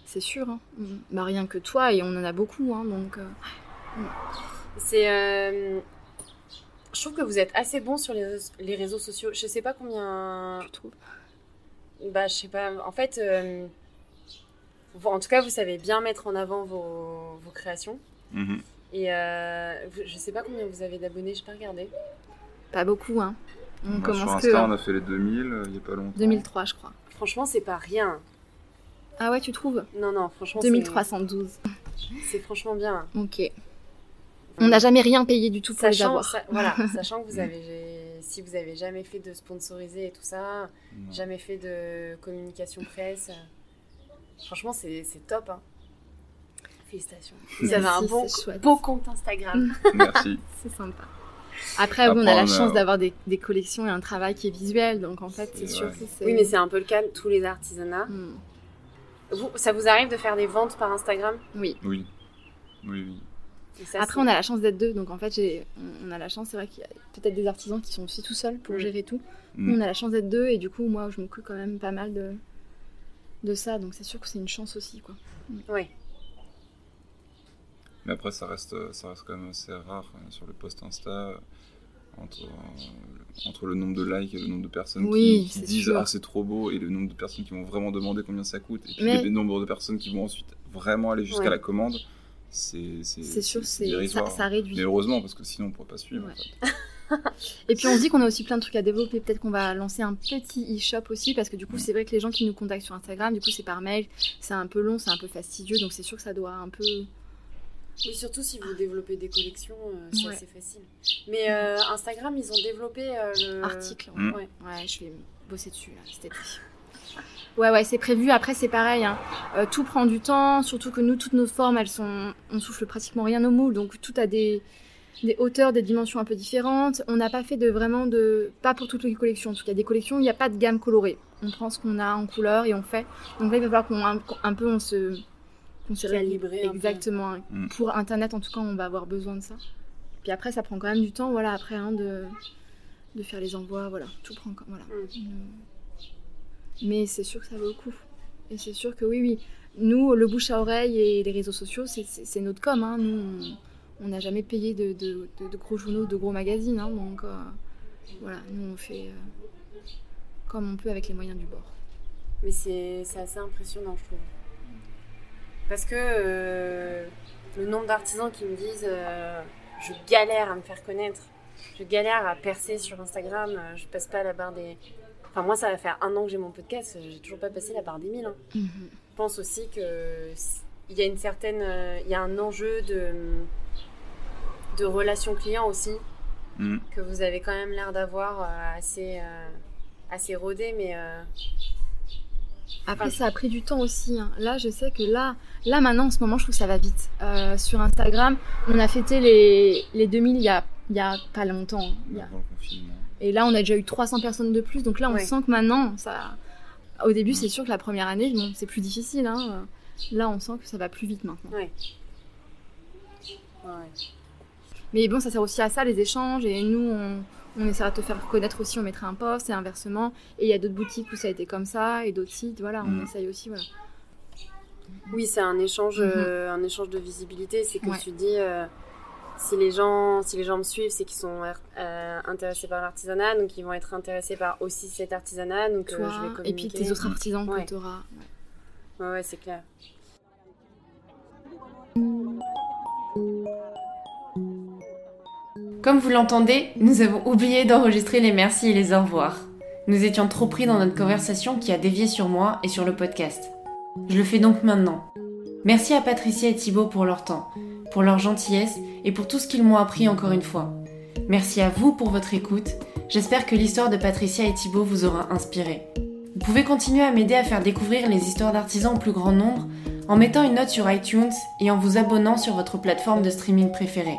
c'est sûr. Hein. Bah, rien que toi, et on en a beaucoup. Hein, donc, euh, C'est. Euh, je trouve que vous êtes assez bon sur les, réseaux sociaux. Je sais pas combien. Tu trouves? Bah, je sais pas. En fait, euh, en tout cas, vous savez bien mettre en avant vos, créations. Mhm. Et je sais pas combien vous avez d'abonnés, je pas regardé. Pas beaucoup, hein. On bah, commence sur Insta, on a fait les 2000 il y a pas longtemps. 2003, je crois. Franchement, c'est pas rien. Ah ouais, tu trouves Non, non, franchement. 2312. C'est franchement bien. Ok. On n'a jamais rien payé du tout pour sachant, les avoir. voilà, sachant que vous avez, si vous avez jamais fait de sponsorisé et tout ça, jamais fait de communication presse, franchement c'est top. Hein. Félicitations. Vous avez un bon, beau compte Instagram. Merci. c'est sympa. Après, on a la chance d'avoir des, collections et un travail qui est visuel, donc en fait, c'est sûr que c'est. Oui, mais c'est un peu le cas de tous les artisanats. Ça vous arrive de faire des ventes par Instagram? Oui. Oui. Oui, oui. Après, on a la chance d'être deux, donc en fait, on a la chance, c'est vrai qu'il y a peut-être des artisans qui sont aussi tout seuls pour gérer tout. Mm. on a la chance d'être deux, et du coup, moi, je m'occupe quand même pas mal de, de ça, donc c'est sûr que c'est une chance aussi, quoi. Mm. Oui. Mais après, ça reste, ça reste quand même assez rare hein, sur le post Insta entre, entre le nombre de likes et le nombre de personnes qui, disent ah c'est trop beau et le nombre de personnes qui vont vraiment demander combien ça coûte et puis le nombre de personnes qui vont ensuite vraiment aller jusqu'à la commande c'est sûr c'est ça, ça, réduit. Mais heureusement parce que sinon on pourrait pas suivre et puis on se dit qu'on a aussi plein de trucs à développer. Peut-être qu'on va lancer un petit e-shop aussi parce que du coup c'est vrai que les gens qui nous contactent sur Instagram du coup c'est par mail. C'est un peu long c'est un peu fastidieux donc c'est sûr que ça doit un peu Oui, surtout si vous développez des collections, euh, c'est assez facile. Mais euh, Instagram, ils ont développé le. Article, ouais. ouais. je vais bosser dessus là, cet été. Ouais, ouais, c'est prévu. Après, c'est pareil. Hein. tout prend du temps, surtout que nous, toutes nos formes, elles sont. On souffle pratiquement rien au moule, donc tout a des des hauteurs, des dimensions un peu différentes. On n'a pas fait de vraiment de. Pas pour toutes les collections. En tout cas, des collections, il n'y a pas de gamme colorée. On prend ce qu'on a en couleur et on fait. Donc là, il va falloir qu'on un, peu on se. On se Exactement. Mm. Pour Internet, en tout cas, on va avoir besoin de ça. Puis après, ça prend quand même du temps, voilà, après, hein, de, de faire les envois, voilà. Tout prend. Voilà. Mm. Mais c'est sûr que ça vaut le coup. Et c'est sûr que oui, oui. Nous, le bouche à oreille et les réseaux sociaux, c'est notre com. Hein. Nous, on n'a jamais payé de, gros journaux, de gros magazines. Hein, donc euh, voilà, nous on fait euh, comme on peut avec les moyens du bord. Mais c'est assez impressionnant, je trouve. Parce que euh, le nombre d'artisans qui me disent je galère à me faire connaître, je galère à percer sur Instagram, je passe pas la barre des. Enfin, moi, ça va faire un an que j'ai mon podcast, j'ai toujours pas passé la barre des 1000. Hein. Mhm. Je pense aussi que il y a une certaine, il y a un enjeu de de relations clients aussi, mm. que vous avez quand même l'air d'avoir euh, assez, euh, assez rodé, mais. Euh, Après, ça a pris du temps aussi. Hein. Là, je sais que là, là maintenant, en ce moment, je trouve que ça va vite. sur Instagram, on a fêté les, les 2000 il y a, il y a pas longtemps. Et là, on a déjà eu 300 personnes de plus. Donc là, on sent que maintenant, ça. Au début, c'est sûr que la première année, bon, c'est plus difficile. Hein. Là, on sent que ça va plus vite maintenant. Ouais. ouais. Mais bon, ça sert aussi à ça, les échanges. Et nous, on, on essaiera de te faire connaître aussi, on mettra un post et inversement. Et il y a d'autres boutiques où ça a été comme ça et d'autres sites, voilà, on mm. essaye aussi, voilà. Oui, c'est un échange, mm-hmm. euh, un échange de visibilité. C'est que tu dis, euh, si les gens, si les gens me suivent, c'est qu'ils sont euh, intéressés par l'artisanat, donc ils vont être intéressés par aussi cet artisanat. Donc je vais Et puis tes autres artisans que tu auras. Ouais, ouais, c'est clair. Comme vous l'entendez, nous avons oublié d'enregistrer les merci et les au revoir. Nous étions trop pris dans notre conversation qui a dévié sur moi et sur le podcast. Je le fais donc maintenant. Merci à Patricia et Thibaut pour leur temps, pour leur gentillesse et pour tout ce qu'ils m'ont appris encore une fois. Merci à vous pour votre écoute. J'espère que l'histoire de Patricia et Thibaut vous aura inspiré. Vous pouvez continuer à m'aider à faire découvrir les histoires d'artisans au plus grand nombre en mettant une note sur iTunes et en vous abonnant sur votre plateforme de streaming préférée.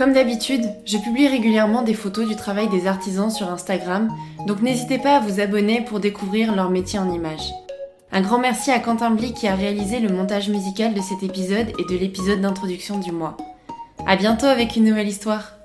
Comme d'habitude, je publie régulièrement des photos du travail des artisans sur Instagram, donc n'hésitez pas à vous abonner pour découvrir leur métier en images. Un grand merci à Quentin Blic qui a réalisé le montage musical de cet épisode et de l'épisode d'introduction du mois. A bientôt avec une nouvelle histoire